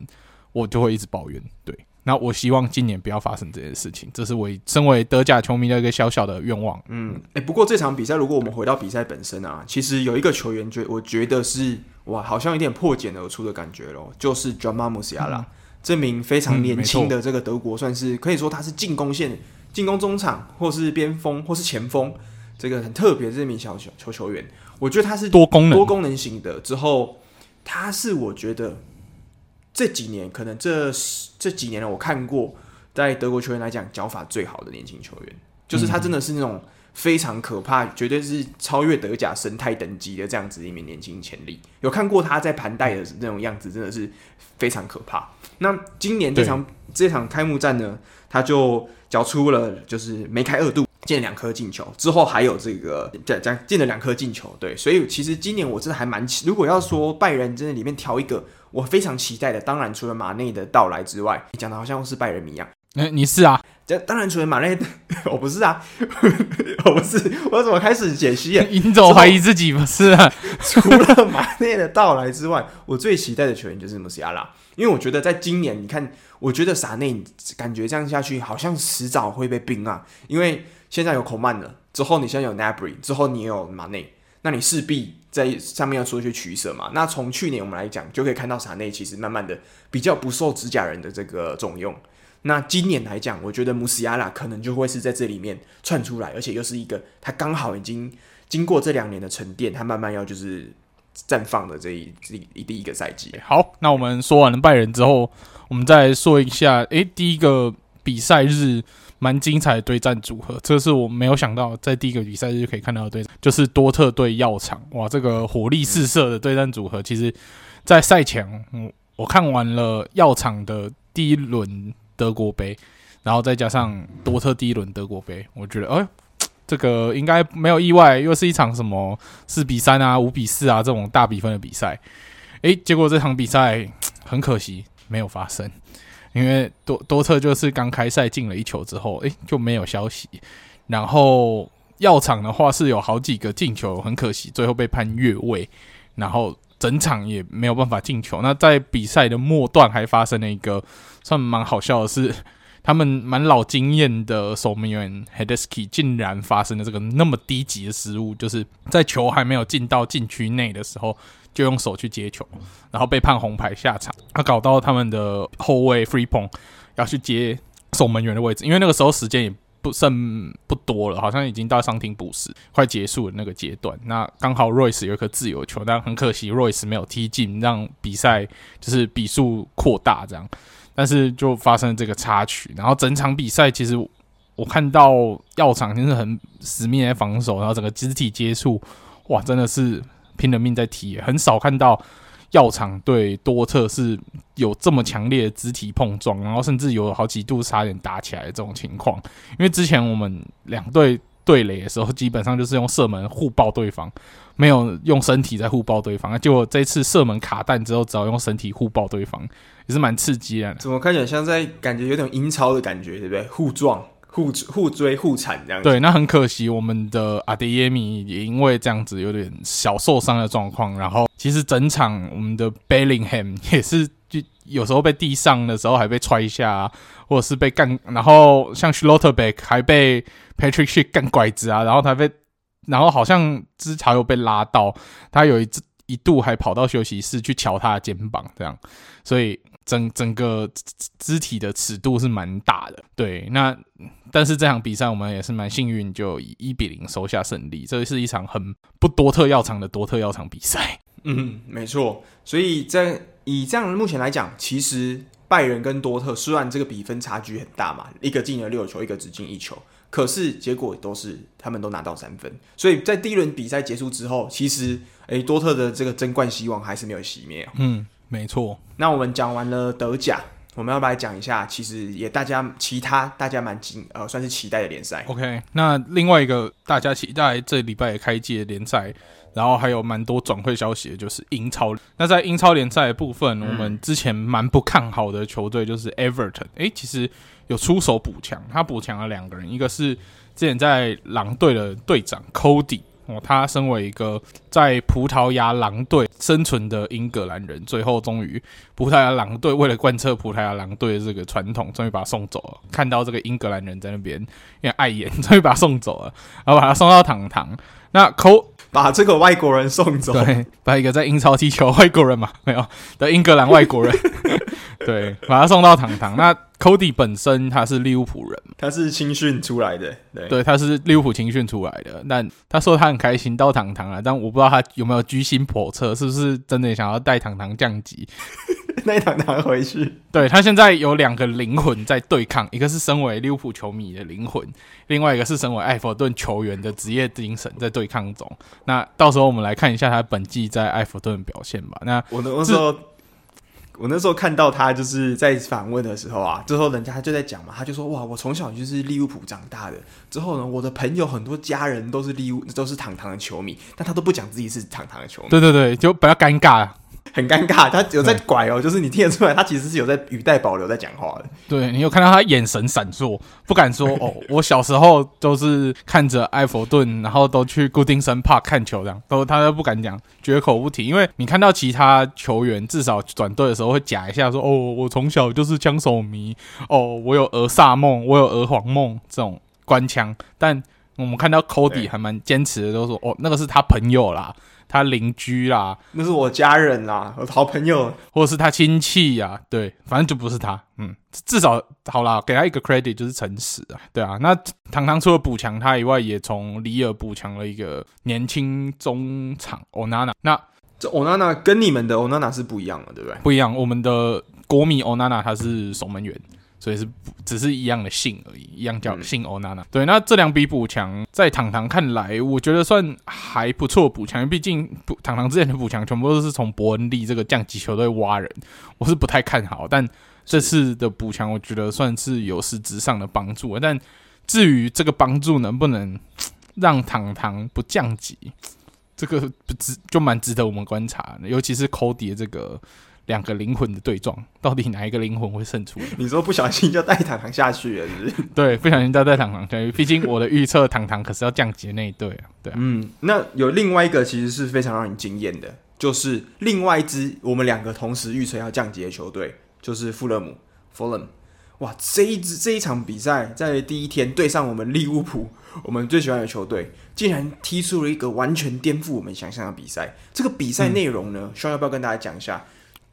我就会一直抱怨。对。那我希望今年不要发生这件事情，这是我身为德甲球迷的一个小小的愿望。嗯，哎、欸，不过这场比赛，如果我们回到比赛本身啊，其实有一个球员觉，我觉得是哇，好像有点破茧而出的感觉咯，就是 Jamal Musiala，这名非常年轻的这个德国，算是可以说他是进攻线、进攻中场，或是边锋，或是前锋，这个很特别的这名小球球球员，我觉得他是多功能、多功能型的。之后，他是我觉得。这几年可能这这几年呢，我看过在德国球员来讲脚法最好的年轻球员，就是他真的是那种非常可怕，绝对是超越德甲生态等级的这样子一名年轻潜力。有看过他在盘带的那种样子，真的是非常可怕。那今年这场这场开幕战呢，他就缴出了就是梅开二度，进了两颗进球，之后还有这个这这进了两颗进球。对，所以其实今年我真的还蛮，如果要说拜仁真的里面挑一个。我非常期待的，当然除了马内的到来之外，你讲的好像是拜仁迷一样。哎、欸，你是啊？这当然除了马内，我不是啊，我不是，我怎么开始解析啊？你怎么怀疑自己不是啊？除了马内的到来之外，我最期待的球员就是穆西亚拉，因为我觉得在今年，你看，我觉得萨内感觉这样下去，好像迟早会被冰啊，因为现在有孔曼了，之后你现在有 Nabry，之后你也有马内。那你势必在上面要做一些取舍嘛。那从去年我们来讲，就可以看到萨内其实慢慢的比较不受指甲人的这个重用。那今年来讲，我觉得穆西亚拉可能就会是在这里面窜出来，而且又是一个他刚好已经经过这两年的沉淀，他慢慢要就是绽放的这一这一第一个赛季。好，那我们说完了拜仁之后，我们再说一下，诶、第一个比赛日。蛮精彩的对战组合，这是我没有想到，在第一个比赛日就可以看到的对战，就是多特对药厂。哇，这个火力四射的对战组合，其实，在赛前，嗯，我看完了药厂的第一轮德国杯，然后再加上多特第一轮德国杯，我觉得，哎，这个应该没有意外，又是一场什么四比三啊、五比四啊这种大比分的比赛。哎，结果这场比赛很可惜没有发生。因为多多特就是刚开赛进了一球之后，诶，就没有消息。然后药厂的话是有好几个进球，很可惜最后被判越位，然后整场也没有办法进球。那在比赛的末段还发生了一个算蛮好笑的事，他们蛮老经验的守门员 Hradecky 竟然发生了这个那么低级的失误，就是在球还没有进到禁区内的时候。就用手去接球，然后被判红牌下场。他搞到他们的后卫 free p o n g 要去接守门员的位置，因为那个时候时间也不剩不多了，好像已经到伤停补时，快结束的那个阶段。那刚好 Royce 有一颗自由球，但很可惜 Royce 没有踢进，让比赛就是比数扩大这样。但是就发生了这个插曲，然后整场比赛其实我看到药厂真是很死命在防守，然后整个肢体接触，哇，真的是拼了命在踢，很少看到。药厂对多特是有这么强烈的肢体碰撞，然后甚至有好几度差点打起来的这种情况。因为之前我们两队对垒的时候，基本上就是用射门互爆对方，没有用身体在互爆对方。结果这次射门卡弹之后，只好用身体互爆对方，也是蛮刺激的。怎么看起来像在感觉有点英超的感觉，对不对？互撞。互互追互铲这样子，对，那很可惜，我们的阿德耶米也因为这样子有点小受伤的状况。然后，其实整场我们的 Bellingham 也是，就有时候被地上的时候还被踹一下，啊，或者是被干。然后像 Schlotterbeck 还被 Patrick s h i 干拐子啊，然后他被，然后好像枝条又被拉到，他有一一度还跑到休息室去瞧他的肩膀，这样，所以。整整个肢体的尺度是蛮大的，对。那但是这场比赛我们也是蛮幸运，就以一比零收下胜利。这是一场很不多特药厂的多特药厂比赛。嗯，没错。所以在以这样目前来讲，其实拜仁跟多特虽然这个比分差距很大嘛，一个进了六球，一个只进一球，可是结果都是他们都拿到三分。所以在第一轮比赛结束之后，其实诶多特的这个争冠希望还是没有熄灭。嗯。没错，那我们讲完了德甲，我们要不来讲一下，其实也大家其他大家蛮期呃算是期待的联赛。OK，那另外一个大家期待这礼拜也开季的联赛，然后还有蛮多转会消息的，就是英超。那在英超联赛的部分，我们之前蛮不看好的球队就是 Everton，哎，其实有出手补强，他补强了两个人，一个是之前在狼队的队长 Cody。哦，他身为一个在葡萄牙狼队生存的英格兰人，最后终于葡萄牙狼队为了贯彻葡萄牙狼队的这个传统，终于把他送走了。看到这个英格兰人在那边因为碍眼，终于把他送走了，然后把他送到堂堂。那扣把这个外国人送走，对，把一个在英超踢球外国人嘛，没有的英格兰外国人，对，把他送到堂堂。那 Cody 本身他是利物浦人，他是青训出来的，对，对，他是利物浦青训出来的。但他说他很开心到堂堂啊，但我不知道他有没有居心叵测，是不是真的想要带堂堂降级，带堂堂回去？对，他现在有两个灵魂在对抗，一个是身为利物浦球迷的灵魂，另外一个是身为埃弗顿球员的职业精神在对抗中。那到时候我们来看一下他本季在埃弗顿的表现吧。那我那时候。我那时候看到他就是在访问的时候啊，之后人家就在讲嘛，他就说哇，我从小就是利物浦长大的，之后呢，我的朋友很多家人都是利物都是堂堂的球迷，但他都不讲自己是堂堂的球迷。对对对，就比较尴尬。很尴尬，他有在拐哦，就是你听得出来，他其实是有在语带保留在讲话的。对，你有看到他眼神闪烁，不敢说哦。我小时候都是看着埃弗顿，然后都去固定森帕看球，这样都他都不敢讲，绝口不提。因为你看到其他球员至少转队的时候会假一下说，说哦，我从小就是枪手迷，哦，我有俄萨梦，我有俄皇梦这种官腔。但我们看到 Cody 还蛮坚持的，都说哦，那个是他朋友啦。他邻居啦，那是我家人啦，我好朋友，或者是他亲戚呀，对，反正就不是他，嗯，至少好啦，给他一个 credit 就是诚实啊，对啊，那堂堂除了补强他以外，也从里尔补强了一个年轻中场 Onana，那这 Onana 跟你们的 Onana 是不一样的，对不对？不一样，我们的国米 Onana 他是守门员。所以是只是一样的姓而已，一样叫姓欧娜娜。对，那这两笔补强在堂堂看来，我觉得算还不错补强。毕竟堂堂之前的补强全部都是从伯恩利这个降级球队挖人，我是不太看好。但这次的补强，我觉得算是有实质上的帮助。但至于这个帮助能不能让堂堂不降级，这个不值就蛮值得我们观察的。尤其是 Cody 的这个。两个灵魂的对撞，到底哪一个灵魂会胜出？你说不小心就带糖糖下去了，是不是？对，不小心就带糖糖下去。毕竟我的预测，糖糖可是要降级的那一队啊。对啊，嗯，那有另外一个其实是非常让人惊艳的，就是另外一支我们两个同时预测要降级的球队，就是富勒姆 （Fulham）。哇，这一支这一场比赛在第一天对上我们利物浦，我们最喜欢的球队，竟然踢出了一个完全颠覆我们想象的比赛。这个比赛内容呢，需要不要跟大家讲一下？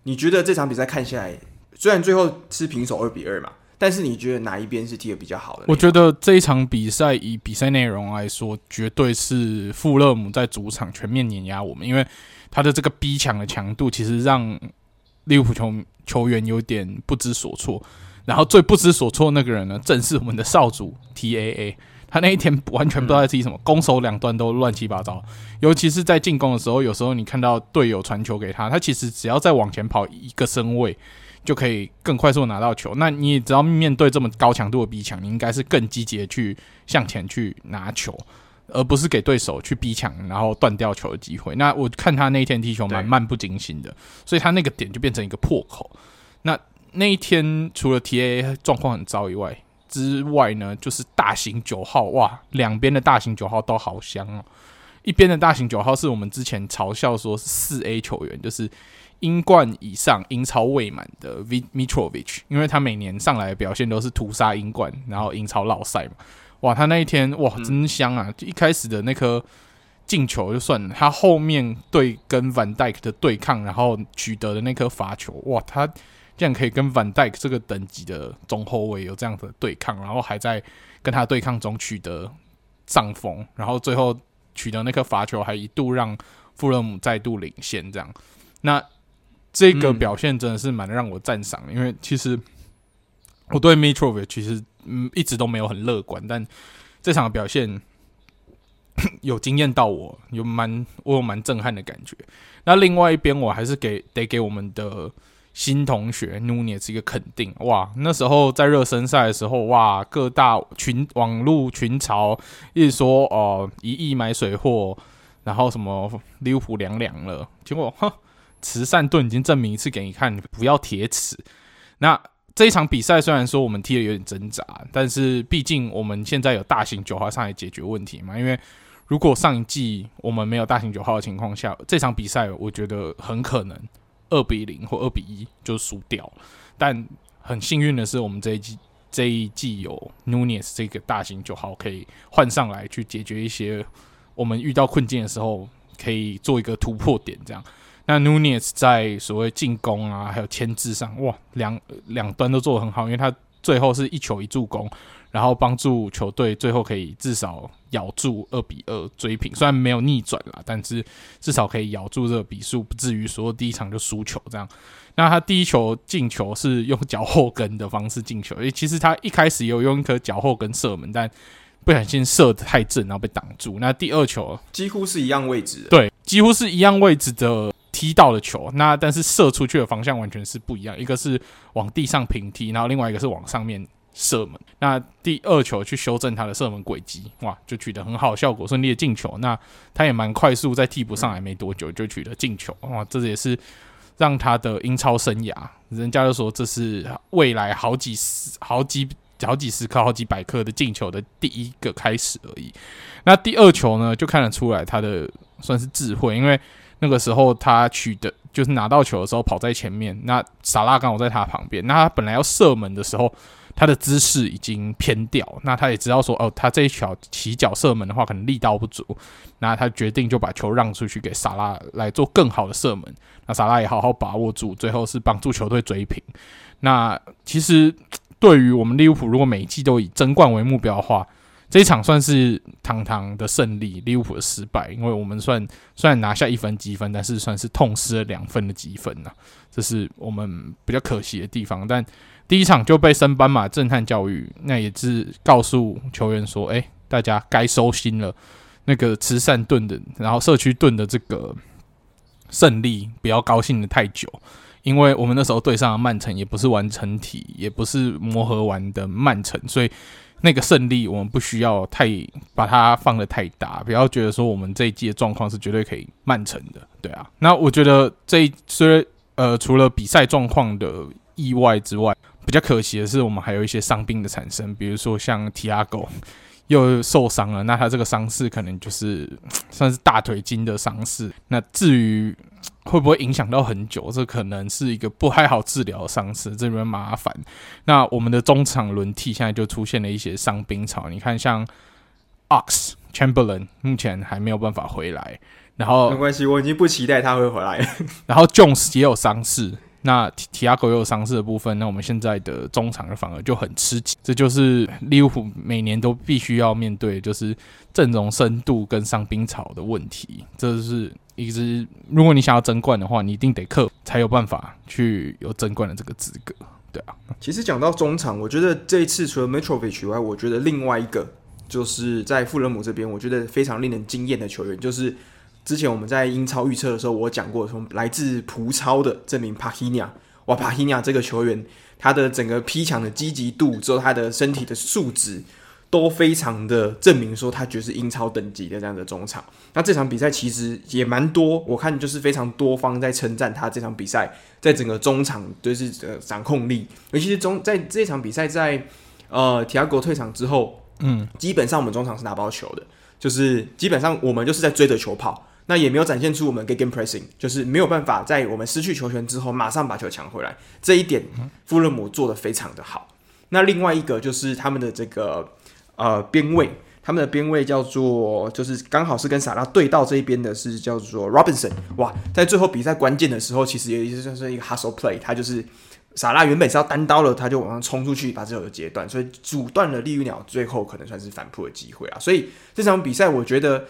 你觉得这场比赛看下来，虽然最后是平手二比二嘛，但是你觉得哪一边是踢得比较好的？我觉得这一场比赛以比赛内容来说，绝对是富勒姆在主场全面碾压我们，因为他的这个逼抢的强度，其实让利物浦球球员有点不知所措。然后最不知所措那个人呢，正是我们的少主 TAA。他那一天完全不知道在踢什么，嗯、攻守两端都乱七八糟。尤其是在进攻的时候，有时候你看到队友传球给他，他其实只要再往前跑一个身位，就可以更快速拿到球。那你也只要面对这么高强度的逼抢，你应该是更积极的去向前去拿球，而不是给对手去逼抢，然后断掉球的机会。那我看他那一天踢球蛮漫不经心的，所以他那个点就变成一个破口。那那一天除了 TA 状况很糟以外，之外呢，就是大型九号哇，两边的大型九号都好香哦。一边的大型九号是我们之前嘲笑说是四 A 球员，就是英冠以上英超未满的 V Mitrovic，因为他每年上来的表现都是屠杀英冠，然后英超落赛嘛。哇，他那一天哇，真香啊！就一开始的那颗进球就算了，他后面对跟 Van Dyke 的对抗，然后取得的那颗罚球，哇，他。这样可以跟 Van Dijk 这个等级的中后卫有这样的对抗，然后还在跟他对抗中取得上风，然后最后取得那颗罚球，还一度让富勒姆再度领先。这样，那这个表现真的是蛮让我赞赏，因为其实我对 Mitrovic 其实嗯一直都没有很乐观，但这场表现有惊艳到我，有蛮我有蛮震撼的感觉。那另外一边，我还是给得给我们的。新同学 Nunez 是一个肯定哇！那时候在热身赛的时候哇，各大群网络群嘲一直说哦，一亿买水货，然后什么利物浦凉凉了。结果哼，慈善盾已经证明一次给你看，你不要铁齿。那这一场比赛虽然说我们踢的有点挣扎，但是毕竟我们现在有大型九号上来解决问题嘛。因为如果上一季我们没有大型九号的情况下，这场比赛我觉得很可能。二比零或二比一就输掉，但很幸运的是，我们这一季这一季有 Nunez 这个大型九号可以换上来去解决一些我们遇到困境的时候，可以做一个突破点。这样，那 Nunez 在所谓进攻啊，还有牵制上，哇，两两端都做得很好，因为他最后是一球一助攻。然后帮助球队最后可以至少咬住二比二追平，虽然没有逆转啦，但是至少可以咬住这个比数，不至于说第一场就输球这样。那他第一球进球是用脚后跟的方式进球，诶，其实他一开始也有用一颗脚后跟射门，但不小心射的太正，然后被挡住。那第二球几乎是一样位置，对，几乎是一样位置的踢到的球，那但是射出去的方向完全是不一样，一个是往地上平踢，然后另外一个是往上面。射门，那第二球去修正他的射门轨迹，哇，就取得很好效果，顺利的进球。那他也蛮快速，在替补上来没多久就取得进球，哇，这也是让他的英超生涯，人家就说这是未来好几十、好几、好几十颗、好几百颗的进球的第一个开始而已。那第二球呢，就看得出来他的算是智慧，因为那个时候他取得就是拿到球的时候跑在前面，那萨拉刚好在他旁边，那他本来要射门的时候。他的姿势已经偏掉，那他也知道说，哦，他这一脚起脚射门的话，可能力道不足，那他决定就把球让出去给萨拉来做更好的射门。那萨拉也好好把握住，最后是帮助球队追平。那其实对于我们利物浦，如果每一季都以争冠为目标的话，这一场算是堂堂的胜利，利物浦的失败，因为我们算虽然拿下一分积分，但是算是痛失了两分的积分呐，这是我们比较可惜的地方，但。第一场就被升班马震撼教育，那也是告诉球员说：“哎、大家该收心了。那个慈善盾的，然后社区盾的这个胜利，不要高兴得太久，因为我们那时候对上的曼城也不是完成体，也不是磨合完的曼城，所以那个胜利我们不需要太把它放得太大，不要觉得说我们这一季的状况是绝对可以曼城的，对啊。那我觉得这一虽然呃，除了比赛状况的意外之外，比较可惜的是，我们还有一些伤病的产生，比如说像提亚狗又受伤了，那他这个伤势可能就是 算是大腿筋的伤势。那至于 会不会影响到很久，这可能是一个不太好治疗的伤势，这边麻烦。那我们的中场轮替现在就出现了一些伤兵潮，你看像 Ox Chamberlain 目前还没有办法回来，然后没关系，我已经不期待他会回来。然后 Jones 也有伤势。那提提亚狗也有伤势的部分，那我们现在的中场反而就很吃紧，这就是利物浦每年都必须要面对，就是阵容深度跟伤兵潮的问题。这是一支，如果你想要争冠的话，你一定得克，才有办法去有争冠的这个资格。对啊，其实讲到中场，我觉得这一次除了 Metrovic 以外，我觉得另外一个就是在富勒姆这边，我觉得非常令人惊艳的球员就是。之前我们在英超预测的时候，我讲过，从来自葡超的这名帕希尼亚，哇，帕希尼亚这个球员，他的整个劈抢的积极度，之后他的身体的素质，都非常的证明说他就是英超等级的这样的中场。那这场比赛其实也蛮多，我看就是非常多方在称赞他这场比赛在整个中场就是呃掌控力，尤其是中在这场比赛在呃提亚哥退场之后，嗯，基本上我们中场是拿不到球的，就是基本上我们就是在追着球跑。那也没有展现出我们 game pressing，就是没有办法在我们失去球权之后马上把球抢回来。这一点，富勒姆做得非常的好。那另外一个就是他们的这个呃边卫，他们的边卫叫做就是刚好是跟萨拉对到这一边的是叫做 Robinson。哇，在最后比赛关键的时候，其实也就是是一个 hustle play，他就是萨拉原本是要单刀了，他就往上冲出去把这球截断，所以阻断了利物浦最后可能算是反扑的机会啊。所以这场比赛我觉得。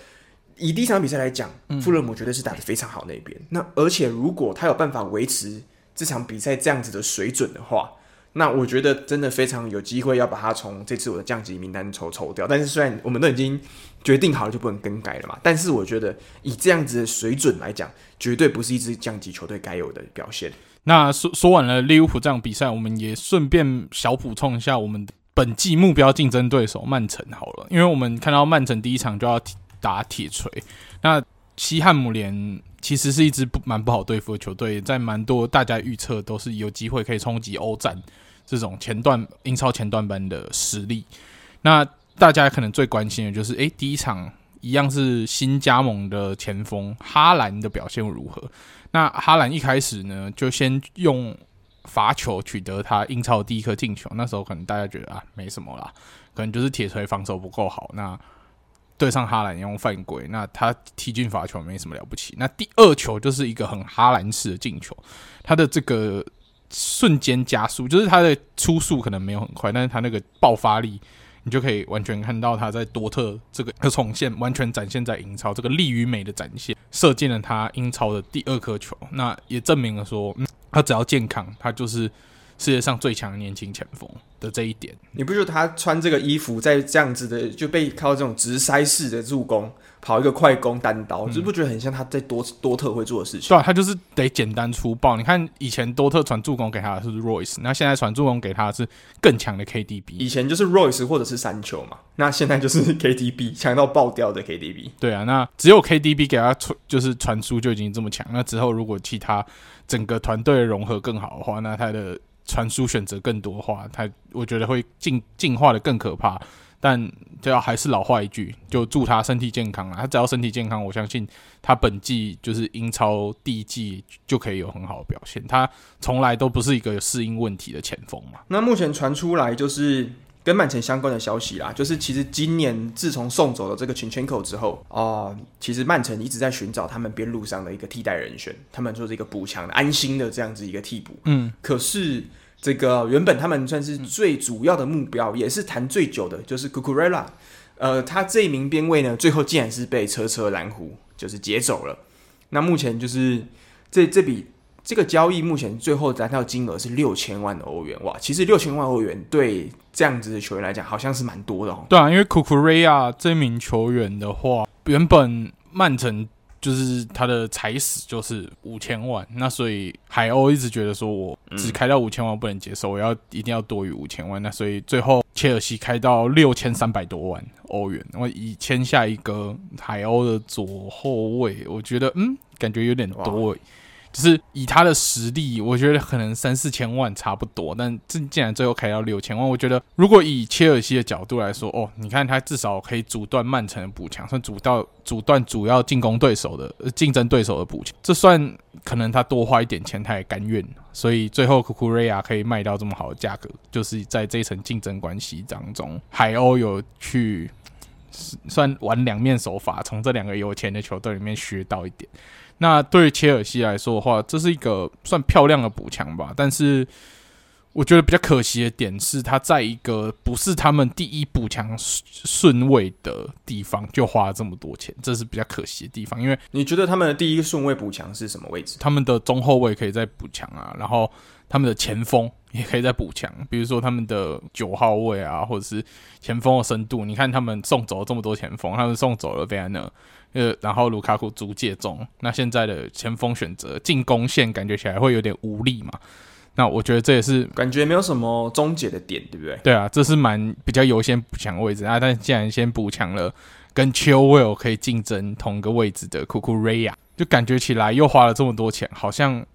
以第一场比赛来讲，富勒姆绝对是打得非常好那边。嗯、那而且如果他有办法维持这场比赛这样子的水准的话，那我觉得真的非常有机会要把他从这次我的降级名单抽抽掉。但是虽然我们都已经决定好了，就不能更改了嘛。但是我觉得以这样子的水准来讲，绝对不是一支降级球队该有的表现。那说说完了利物浦这场比赛，我们也顺便小补充一下我们本季目标竞争对手曼城好了，因为我们看到曼城第一场就要。打铁锤，那西汉姆联其实是一支不蛮不好对付的球队，在蛮多大家预测都是有机会可以冲击欧战这种前段英超前段班的实力。那大家可能最关心的就是，诶，第一场一样是新加盟的前锋哈兰的表现如何？那哈兰一开始呢，就先用罚球取得他英超第一颗进球，那时候可能大家觉得啊，没什么啦，可能就是铁锤防守不够好。那对上哈兰用犯规，那他踢进罚球没什么了不起。那第二球就是一个很哈兰式的进球，他的这个瞬间加速，就是他的初速可能没有很快，但是他那个爆发力，你就可以完全看到他在多特这个重现，完全展现在英超这个力与美的展现，射进了他英超的第二颗球，那也证明了说，嗯，他只要健康，他就是。世界上最强的年轻前锋的这一点，你不觉得他穿这个衣服在这样子的就被靠这种直塞式的助攻跑一个快攻单刀，嗯、就不觉得很像他在多多特会做的事情？对啊，他就是得简单粗暴。你看以前多特传助攻给他的是 Royce，那现在传助攻给他的是更强的 KDB。以前就是 Royce 或者是三球嘛，那现在就是 KDB 强到爆掉的 KDB。对啊，那只有 KDB 给他传就是传输就已经这么强，那之后如果其他整个团队融合更好的话，那他的。传输选择更多的话，他我觉得会进进化的更可怕。但就要还是老话一句，就祝他身体健康啊！他只要身体健康，我相信他本季就是英超第一季就可以有很好的表现。他从来都不是一个有适应问题的前锋嘛。那目前传出来就是跟曼城相关的消息啦，就是其实今年自从送走了这个群圈口之后啊、呃，其实曼城一直在寻找他们边路上的一个替代人选，他们做这个补强的安心的这样子一个替补。嗯，可是。这个原本他们算是最主要的目标，嗯、也是谈最久的，就是 Cucurella。呃，他这一名边位呢，最后竟然是被车车蓝狐就是劫走了。那目前就是这这笔这个交易，目前最后达到金额是六千万的欧元。哇，其实六千万欧元对这样子的球员来讲，好像是蛮多的哦。对啊，因为 Cucurella 这名球员的话，原本曼城。就是他的踩死就是五千万，那所以海鸥一直觉得说，我只开到五千万不能接受，我要一定要多于五千万，那所以最后切尔西开到六千三百多万欧元，我以签下一个海鸥的左后卫，我觉得嗯，感觉有点多。就是以他的实力，我觉得可能三四千万差不多，但这竟然最后开到六千万，我觉得如果以切尔西的角度来说，哦，你看他至少可以阻断曼城的补强，算阻到阻断主要进攻对手的竞争对手的补强，这算可能他多花一点钱他也甘愿，所以最后库库瑞亚可以卖到这么好的价格，就是在这一层竞争关系当中，海鸥有去算玩两面手法，从这两个有钱的球队里面学到一点。那对于切尔西来说的话，这是一个算漂亮的补强吧，但是。我觉得比较可惜的点是，他在一个不是他们第一补强顺位的地方就花了这么多钱，这是比较可惜的地方。因为你觉得他们的第一顺位补强是什么位置？他们的中后卫可以再补强啊，然后他们的前锋也可以再补强，比如说他们的九号位啊，或者是前锋的深度。你看他们送走了这么多前锋，他们送走了维安纳，呃，然后卢卡库租借中，那现在的前锋选择进攻线感觉起来会有点无力嘛。那我觉得这也是感觉没有什么终结的点，对不对？对啊，这是蛮比较优先补强位置啊。但既然先补强了，跟 Chilwell 可以竞争同个位置的 Cucurella，就感觉起来又花了这么多钱，好像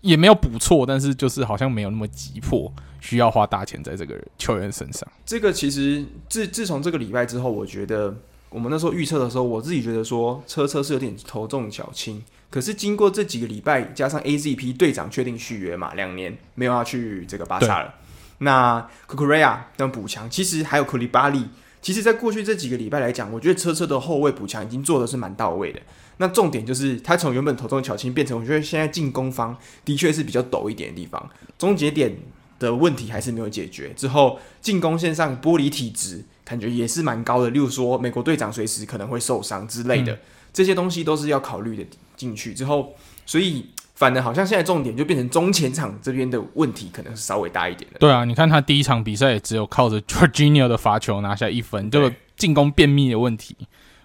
也没有补错，但是就是好像没有那么急迫，需要花大钱在这个球员身上。这个其实自自从这个礼拜之后，我觉得我们那时候预测的时候，我自己觉得说车车是有点头重脚轻。可是经过这几个礼拜，加上 AZP 队长确定续约嘛，两年没有要去这个巴萨了。那 Cucurella 的补强，其实还有库利巴利，其实在过去这几个礼拜来讲，我觉得车车的后卫补强已经做的是蛮到位的。那重点就是他从原本头重脚轻变成，我觉得现在进攻方的确是比较陡一点的地方，终结点的问题还是没有解决。之后进攻线上玻璃体质感觉也是蛮高的，例如说美国队长随时可能会受伤之类的，嗯、这些东西都是要考虑的。进去之后，所以反而好像现在重点就变成中前场这边的问题，可能是稍微大一点的。对啊，你看他第一场比赛也只有靠着 Jorginho 的罚球拿下一分，这个进攻便秘的问题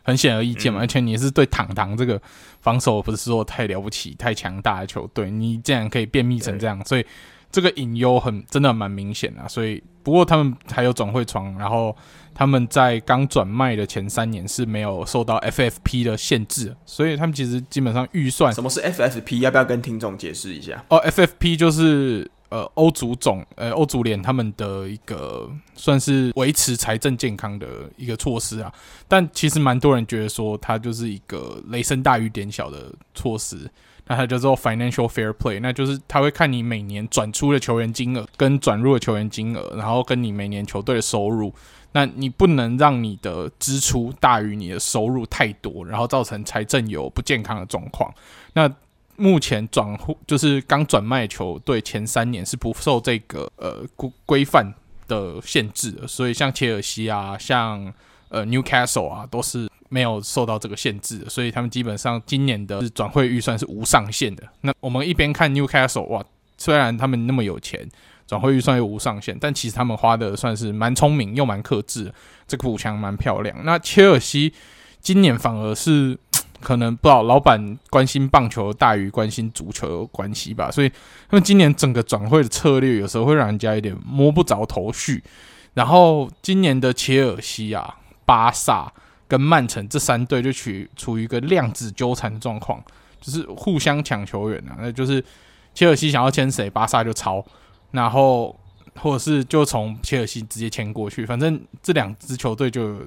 很显而易见嘛。而且你是对堂堂这个防守不是说太了不起、太强大的球队，你竟然可以便秘成这样，所以这个隐忧很真的蛮明显啊。所以不过他们还有转会窗，然后。他们在刚转卖的前三年是没有受到 FFP 的限制，所以他们其实基本上预算。什么是 FFP？要不要跟听众解释一下？哦，FFP 就是呃欧足总呃欧足联他们的一个算是维持财政健康的一个措施啊。但其实蛮多人觉得说它就是一个雷声大雨点小的措施。那它叫做 Financial Fair Play，那就是他会看你每年转出的球员金额跟转入的球员金额，然后跟你每年球队的收入。那你不能让你的支出大于你的收入太多，然后造成财政有不健康的状况。那目前转户就是刚转卖球队前三年是不受这个呃规规范的限制的，所以像切尔西啊，像呃 Newcastle 啊，都是没有受到这个限制的，所以他们基本上今年的转会预算是无上限的。那我们一边看 Newcastle 哇，虽然他们那么有钱。转会预算又无上限，但其实他们花的算是蛮聪明又蛮克制，这个补强蛮漂亮。那切尔西今年反而是可能不知道老板关心棒球大于关心足球的关系吧，所以他们今年整个转会的策略有时候会让人家有点摸不着头绪。然后今年的切尔西啊、巴萨跟曼城这三队就处处于一个量子纠缠的状况，就是互相抢球员啊，那就是切尔西想要签谁，巴萨就抄。然后，或者是就从切尔西直接签过去，反正这两支球队就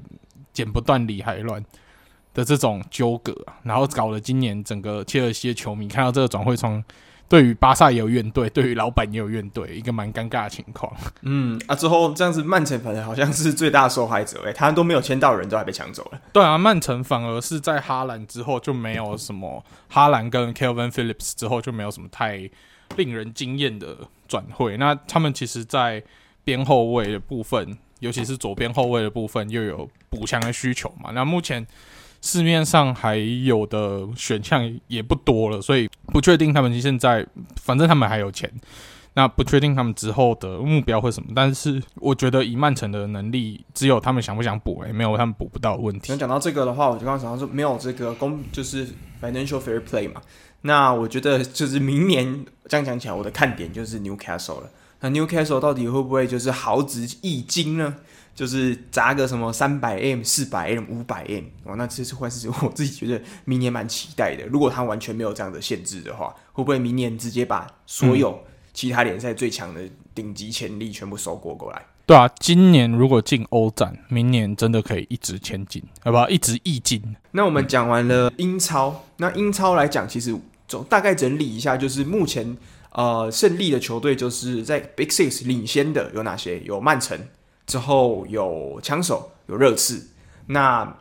剪不断理还乱的这种纠葛，然后搞了今年整个切尔西的球迷看到这个转会窗，对于巴萨也有怨怼，对于老板也有怨怼，一个蛮尴尬的情况。嗯啊，之后这样子，曼城反正好像是最大受害者，诶，他都没有签到人，都还被抢走了。对啊，曼城反而是在哈兰之后就没有什么，哈兰跟 Kelvin Phillips 之后就没有什么太。令人惊艳的转会，那他们其实，在边后卫的部分，尤其是左边后卫的部分，又有补强的需求嘛。那目前市面上还有的选项也不多了，所以不确定他们现在，反正他们还有钱，那不确定他们之后的目标会什么。但是我觉得以曼城的能力，只有他们想不想补，诶，没有他们补不到的问题。讲到这个的话，我就刚刚想到说，没有这个公，就是 financial fair play 嘛。那我觉得就是明年这样讲起来，我的看点就是 Newcastle 了。那 Newcastle 到底会不会就是豪掷一金呢？就是砸个什么三百 M、四百 M、五百 M 哦？那这是会是我自己觉得明年蛮期待的。如果他完全没有这样的限制的话，会不会明年直接把所有其他联赛最强的顶级潜力全部收过过来？对啊，今年如果进欧战，明年真的可以一直前进，好不好？一直一进。那我们讲完了英超，那英超来讲，其实。总大概整理一下，就是目前呃胜利的球队，就是在 Big Six 领先的有哪些？有曼城，之后有枪手，有热刺。那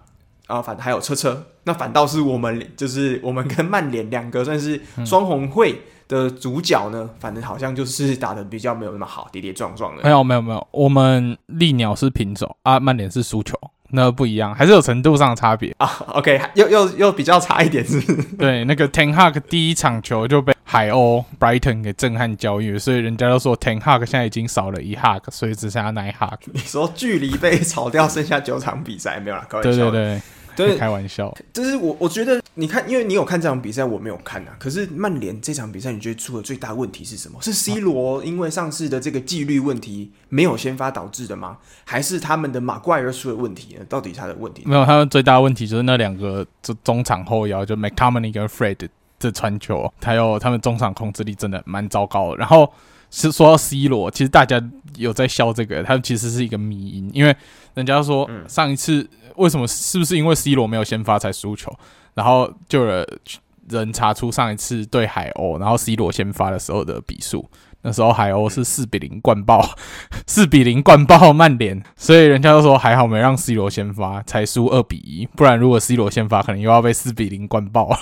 啊，反还有车车，那反倒是我们就是我们跟曼联两个算是双红会的主角呢，反正好像就是打的比较没有那么好，跌跌撞撞的。没有没有没有，我们利鸟是平手啊，曼联是输球。那不一样，还是有程度上的差别啊。OK，又又又比较差一点是，是？对，那个 Ten Hag 第一场球就被海鸥 Brighton 给震撼教育，所以人家都说 Ten Hag 现在已经少了一 Hag，所以只剩下那一 Hag。你说距离被炒掉剩下九场比赛没有了？对对对。对，开玩笑。就是我，我觉得你看，因为你有看这场比赛，我没有看啊。可是曼联这场比赛，你觉得出的最大问题是什么？是 C 罗因为上次的这个纪律问题没有先发导致的吗？还是他们的马怪尔出了问题呢？到底他的问题？没有，他们最大的问题就是那两个中中场后腰，就 McTominay 跟 Fred 的传球，还有他们中场控制力真的蛮糟糕的。然后是说到 C 罗，其实大家有在笑这个，他其实是一个迷因，因为人家说上一次。为什么？是不是因为 C 罗没有先发才输球？然后就有人查出上一次对海鸥，然后 C 罗先发的时候的比数，那时候海鸥是四比零灌爆，四比零灌爆曼联，所以人家都说还好没让 C 罗先发，才输二比一，不然如果 C 罗先发，可能又要被四比零灌爆了。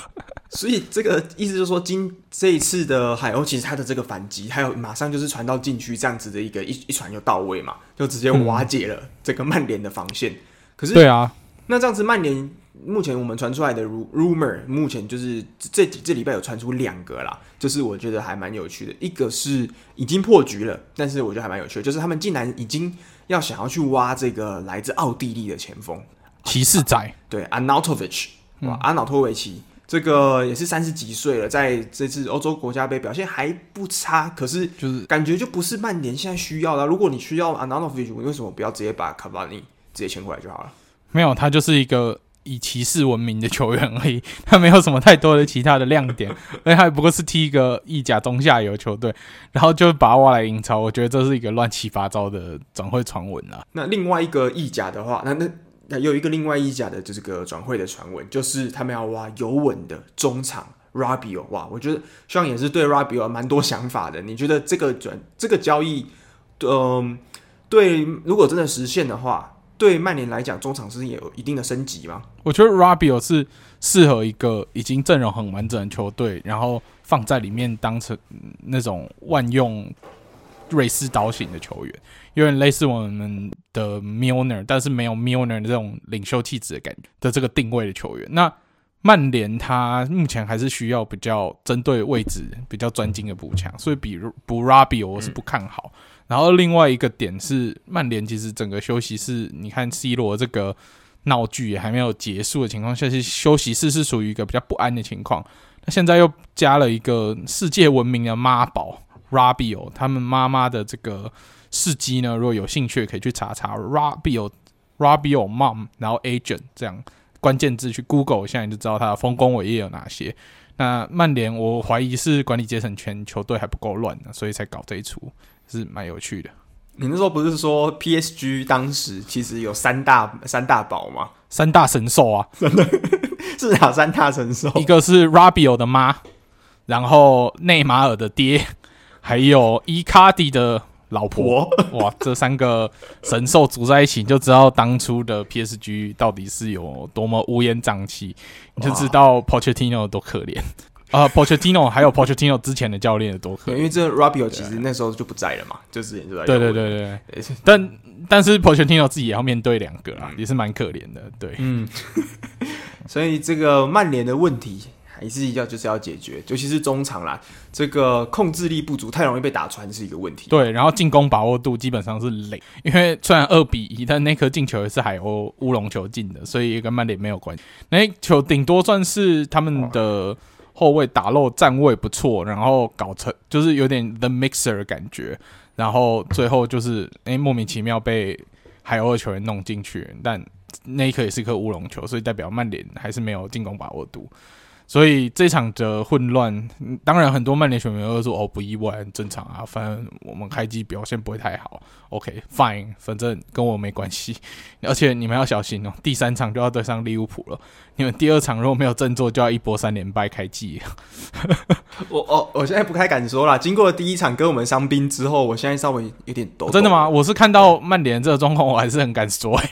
所以这个意思就是说，今这一次的海鸥其实他的这个反击，还有马上就是传到禁区这样子的一个一一传就到位嘛，就直接瓦解了这个曼联的防线。可是，对啊，那这样子，曼联目前我们传出来的 rumor，目前就是这这礼拜有传出两个啦，就是我觉得还蛮有趣的。一个是已经破局了，但是我觉得还蛮有趣的，就是他们竟然已经要想要去挖这个来自奥地利的前锋骑士仔，啊、对，Arnautovic，哇，阿瑙托维奇，这个也是三十几岁了，在这次欧洲国家杯表现还不差，可是就是感觉就不是曼联现在需要的。如果你需要 Arnautovic，你为什么不要直接把卡瓦尼？直接签过来就好了。没有，他就是一个以骑士闻名的球员而已，他没有什么太多的其他的亮点，而且他不过是踢一个意甲中下游球队，然后就把他挖来英超。我觉得这是一个乱七八糟的转会传闻啊。那另外一个意甲的话，那那那有一个另外意甲的这个转会的传闻，就是他们要挖尤文的中场 Rabiot。哇，我觉得像也是对 Rabiot 蛮多想法的。你觉得这个转这个交易，嗯、呃，对，如果真的实现的话？对曼联来讲，中场是也有一定的升级吗？我觉得 Rabiot 是适合一个已经阵容很完整的球队，然后放在里面当成那种万用瑞士刀型的球员，有点类似我们的 Milner，但是没有 Milner 的这种领袖气质的感觉的这个定位的球员。那曼联他目前还是需要比较针对位置比较专精的补强，所以比如补 Rabiot 我是不看好。嗯然后另外一个点是，曼联其实整个休息室，你看 C 罗这个闹剧也还没有结束的情况下，其实休息室是属于一个比较不安的情况。那现在又加了一个世界闻名的妈宝 Rabio，他们妈妈的这个事迹呢，如果有兴趣可以去查查 Rabio Rabio Mom，然后 Agent 这样关键字去 Google 一下，你就知道他的丰功伟业有哪些。那曼联我怀疑是管理阶层全球队还不够乱呢，所以才搞这一出。是蛮有趣的。你那时候不是说 PSG 当时其实有三大三大宝吗？三大神兽啊，真 的是哪三大神兽？一个是 Rabiot 的妈，然后内马尔的爹，还有伊卡迪的老婆。哇，这三个神兽组在一起，你就知道当初的 PSG 到底是有多么乌烟瘴气，你就知道 Pochettino 有多可怜。啊、uh,，Pochettino 还有 Pochettino 之前的教练的多可，因为这 Rabiot 其实那时候就不在了嘛，就之前就在。对对对对，但但是 Pochettino 自己也要面对两个啊，嗯、也是蛮可怜的。对，嗯，所以这个曼联的问题还是要就是要解决，尤其是中场啦，这个控制力不足，太容易被打穿是一个问题。对，然后进攻把握度基本上是零，因为虽然二比一，但那颗进球也是海鸥乌龙球进的，所以也跟曼联没有关系。那球顶多算是他们的。后卫打漏站位不错，然后搞成就是有点 The Mixer 的感觉，然后最后就是诶、莫名其妙被海鸥的球员弄进去，但那一刻也是一颗乌龙球，所以代表曼联还是没有进攻把握度。所以这场的混乱，当然很多曼联球迷会说哦，不意外，很正常啊，反正我们开机表现不会太好。OK，Fine，反正跟我没关系。而且你们要小心哦，第三场就要对上利物浦了。你们第二场如果没有振作，就要一波三连败开机。我哦，我现在不太敢说了。经过第一场跟我们伤兵之后，我现在稍微有点抖抖。真的吗？我是看到曼联这个状况，我还是很敢说。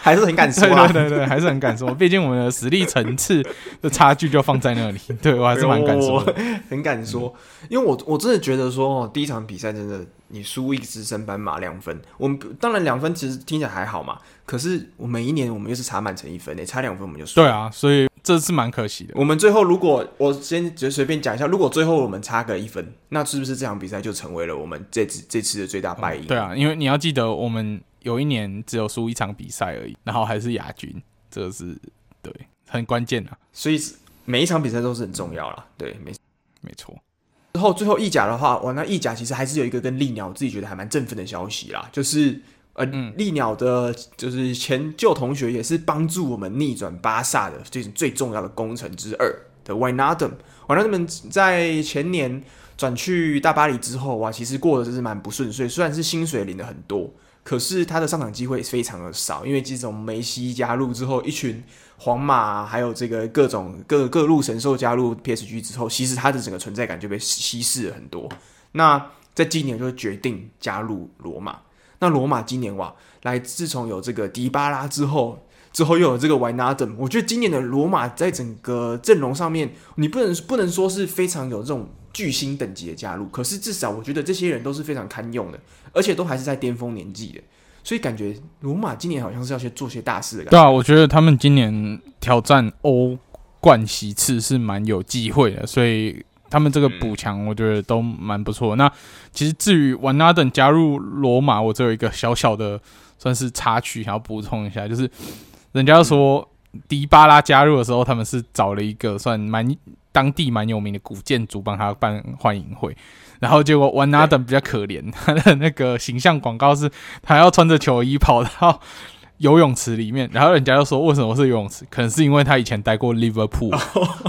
还是很敢说，对对对，还是很敢说。毕竟我们的实力层次的差距就放在那里，对我还是蛮敢说，很敢说。因为我我真的觉得说，第一场比赛真的你输一支升班马两分，我们当然两分其实听起来还好嘛。可是我每一年我们又是差满成一分，差两分我们就输。对啊，所以这是蛮可惜的。我们最后如果我先就随便讲一下，如果最后我们差个一分，那是不是这场比赛就成为了我们这次这次的最大败因？对啊，因为你要记得我们。有一年只有输一场比赛而已，然后还是亚军，这个是对很关键的，所以每一场比赛都是很重要啦。对，没没错。之后最后意甲的话，哇，那意甲其实还是有一个跟利鸟自己觉得还蛮振奋的消息啦，就是呃，嗯、利鸟的就是前旧同学，也是帮助我们逆转巴萨的这种最重要的功臣之二的 Wijnaldum，Wijnaldum 在前年转去大巴黎之后，哇，其实过得真是蛮不顺遂，虽然是薪水领的很多。可是他的上场机会非常的少，因为自从梅西加入之后，一群皇马还有这个各种各各路神兽加入 PSG 之后，其实他的整个存在感就被稀释了很多。那在今年就决定加入罗马。那罗马今年哇，来自从有这个迪巴拉之后，之后又有这个维纳登，我觉得今年的罗马在整个阵容上面，你不能不能说是非常有这种。巨星等级的加入，可是至少我觉得这些人都是非常堪用的，而且都还是在巅峰年纪的，所以感觉罗马今年好像是要去做些大事的感觉。对啊，我觉得他们今年挑战欧冠席次是蛮有机会的，所以他们这个补强我觉得都蛮不错。嗯、那其实至于瓦纳登加入罗马，我只有一个小小的算是插曲，想要补充一下，就是人家说迪巴拉加入的时候，他们是找了一个算蛮。当地蛮有名的古建筑帮他办欢迎会，然后结果 o n e a d a m 比较可怜，他的那个形象广告是，他要穿着球衣跑到游泳池里面，然后人家就说，为什么是游泳池？可能是因为他以前待过 Liverpool，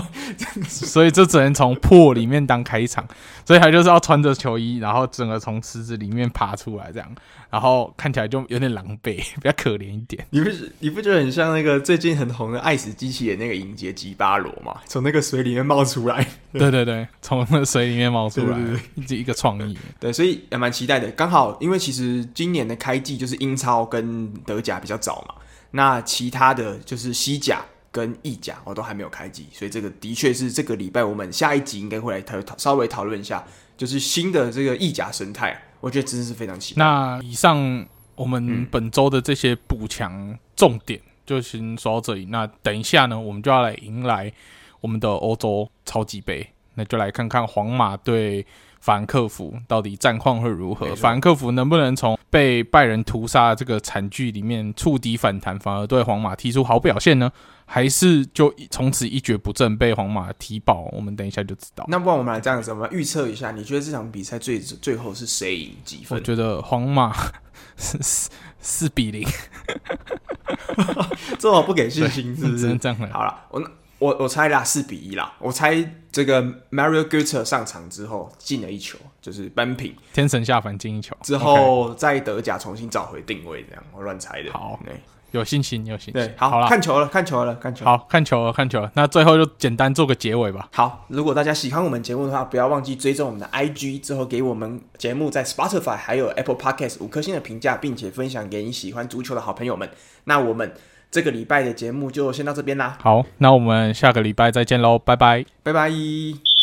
所以这只能从 pool 里面当开场，所以他就是要穿着球衣，然后整个从池子里面爬出来这样。然后看起来就有点狼狈，比较可怜一点。你不是你不觉得很像那个最近很红的《爱死机器人》那个影节吉巴罗吗？从那个水里面冒出来。对对对，从那个水里面冒出来，一直一个创意。对，所以也蛮期待的。刚好因为其实今年的开季就是英超跟德甲比较早嘛，那其他的就是西甲跟意甲我都还没有开机，所以这个的确是这个礼拜我们下一集应该会来讨稍微讨论一下，就是新的这个意甲生态。我觉得真的是非常期待。那以上我们本周的这些补强重点就先说到这里。那等一下呢，我们就要来迎来我们的欧洲超级杯。那就来看看皇马对法兰克福到底战况会如何？法兰克福能不能从被拜仁屠杀的这个惨剧里面触底反弹，反而对皇马踢出好表现呢？还是就从此一蹶不振，被皇马踢爆？我们等一下就知道。那不然我们来这样子，我们预测一下，你觉得这场比赛最最后是谁赢几分？我觉得皇马四四比零，这么不给信心是不是？只能这样。好了，我我我猜啦，四比一啦。我猜这个 Mario Götze 上场之后进了一球，就是扳平，天神下凡进一球之后，在德甲重新找回定位，这样我乱猜的。好，对。有信心，有信心。对，好，好了，看球了，看球了，看球。好，看球了，看球了。那最后就简单做个结尾吧。好，如果大家喜欢我们节目的话，不要忘记追踪我们的 IG，之后给我们节目在 Spotify 还有 Apple Podcast 五颗星的评价，并且分享给你喜欢足球的好朋友们。那我们这个礼拜的节目就先到这边啦。好，那我们下个礼拜再见喽，拜拜，拜拜。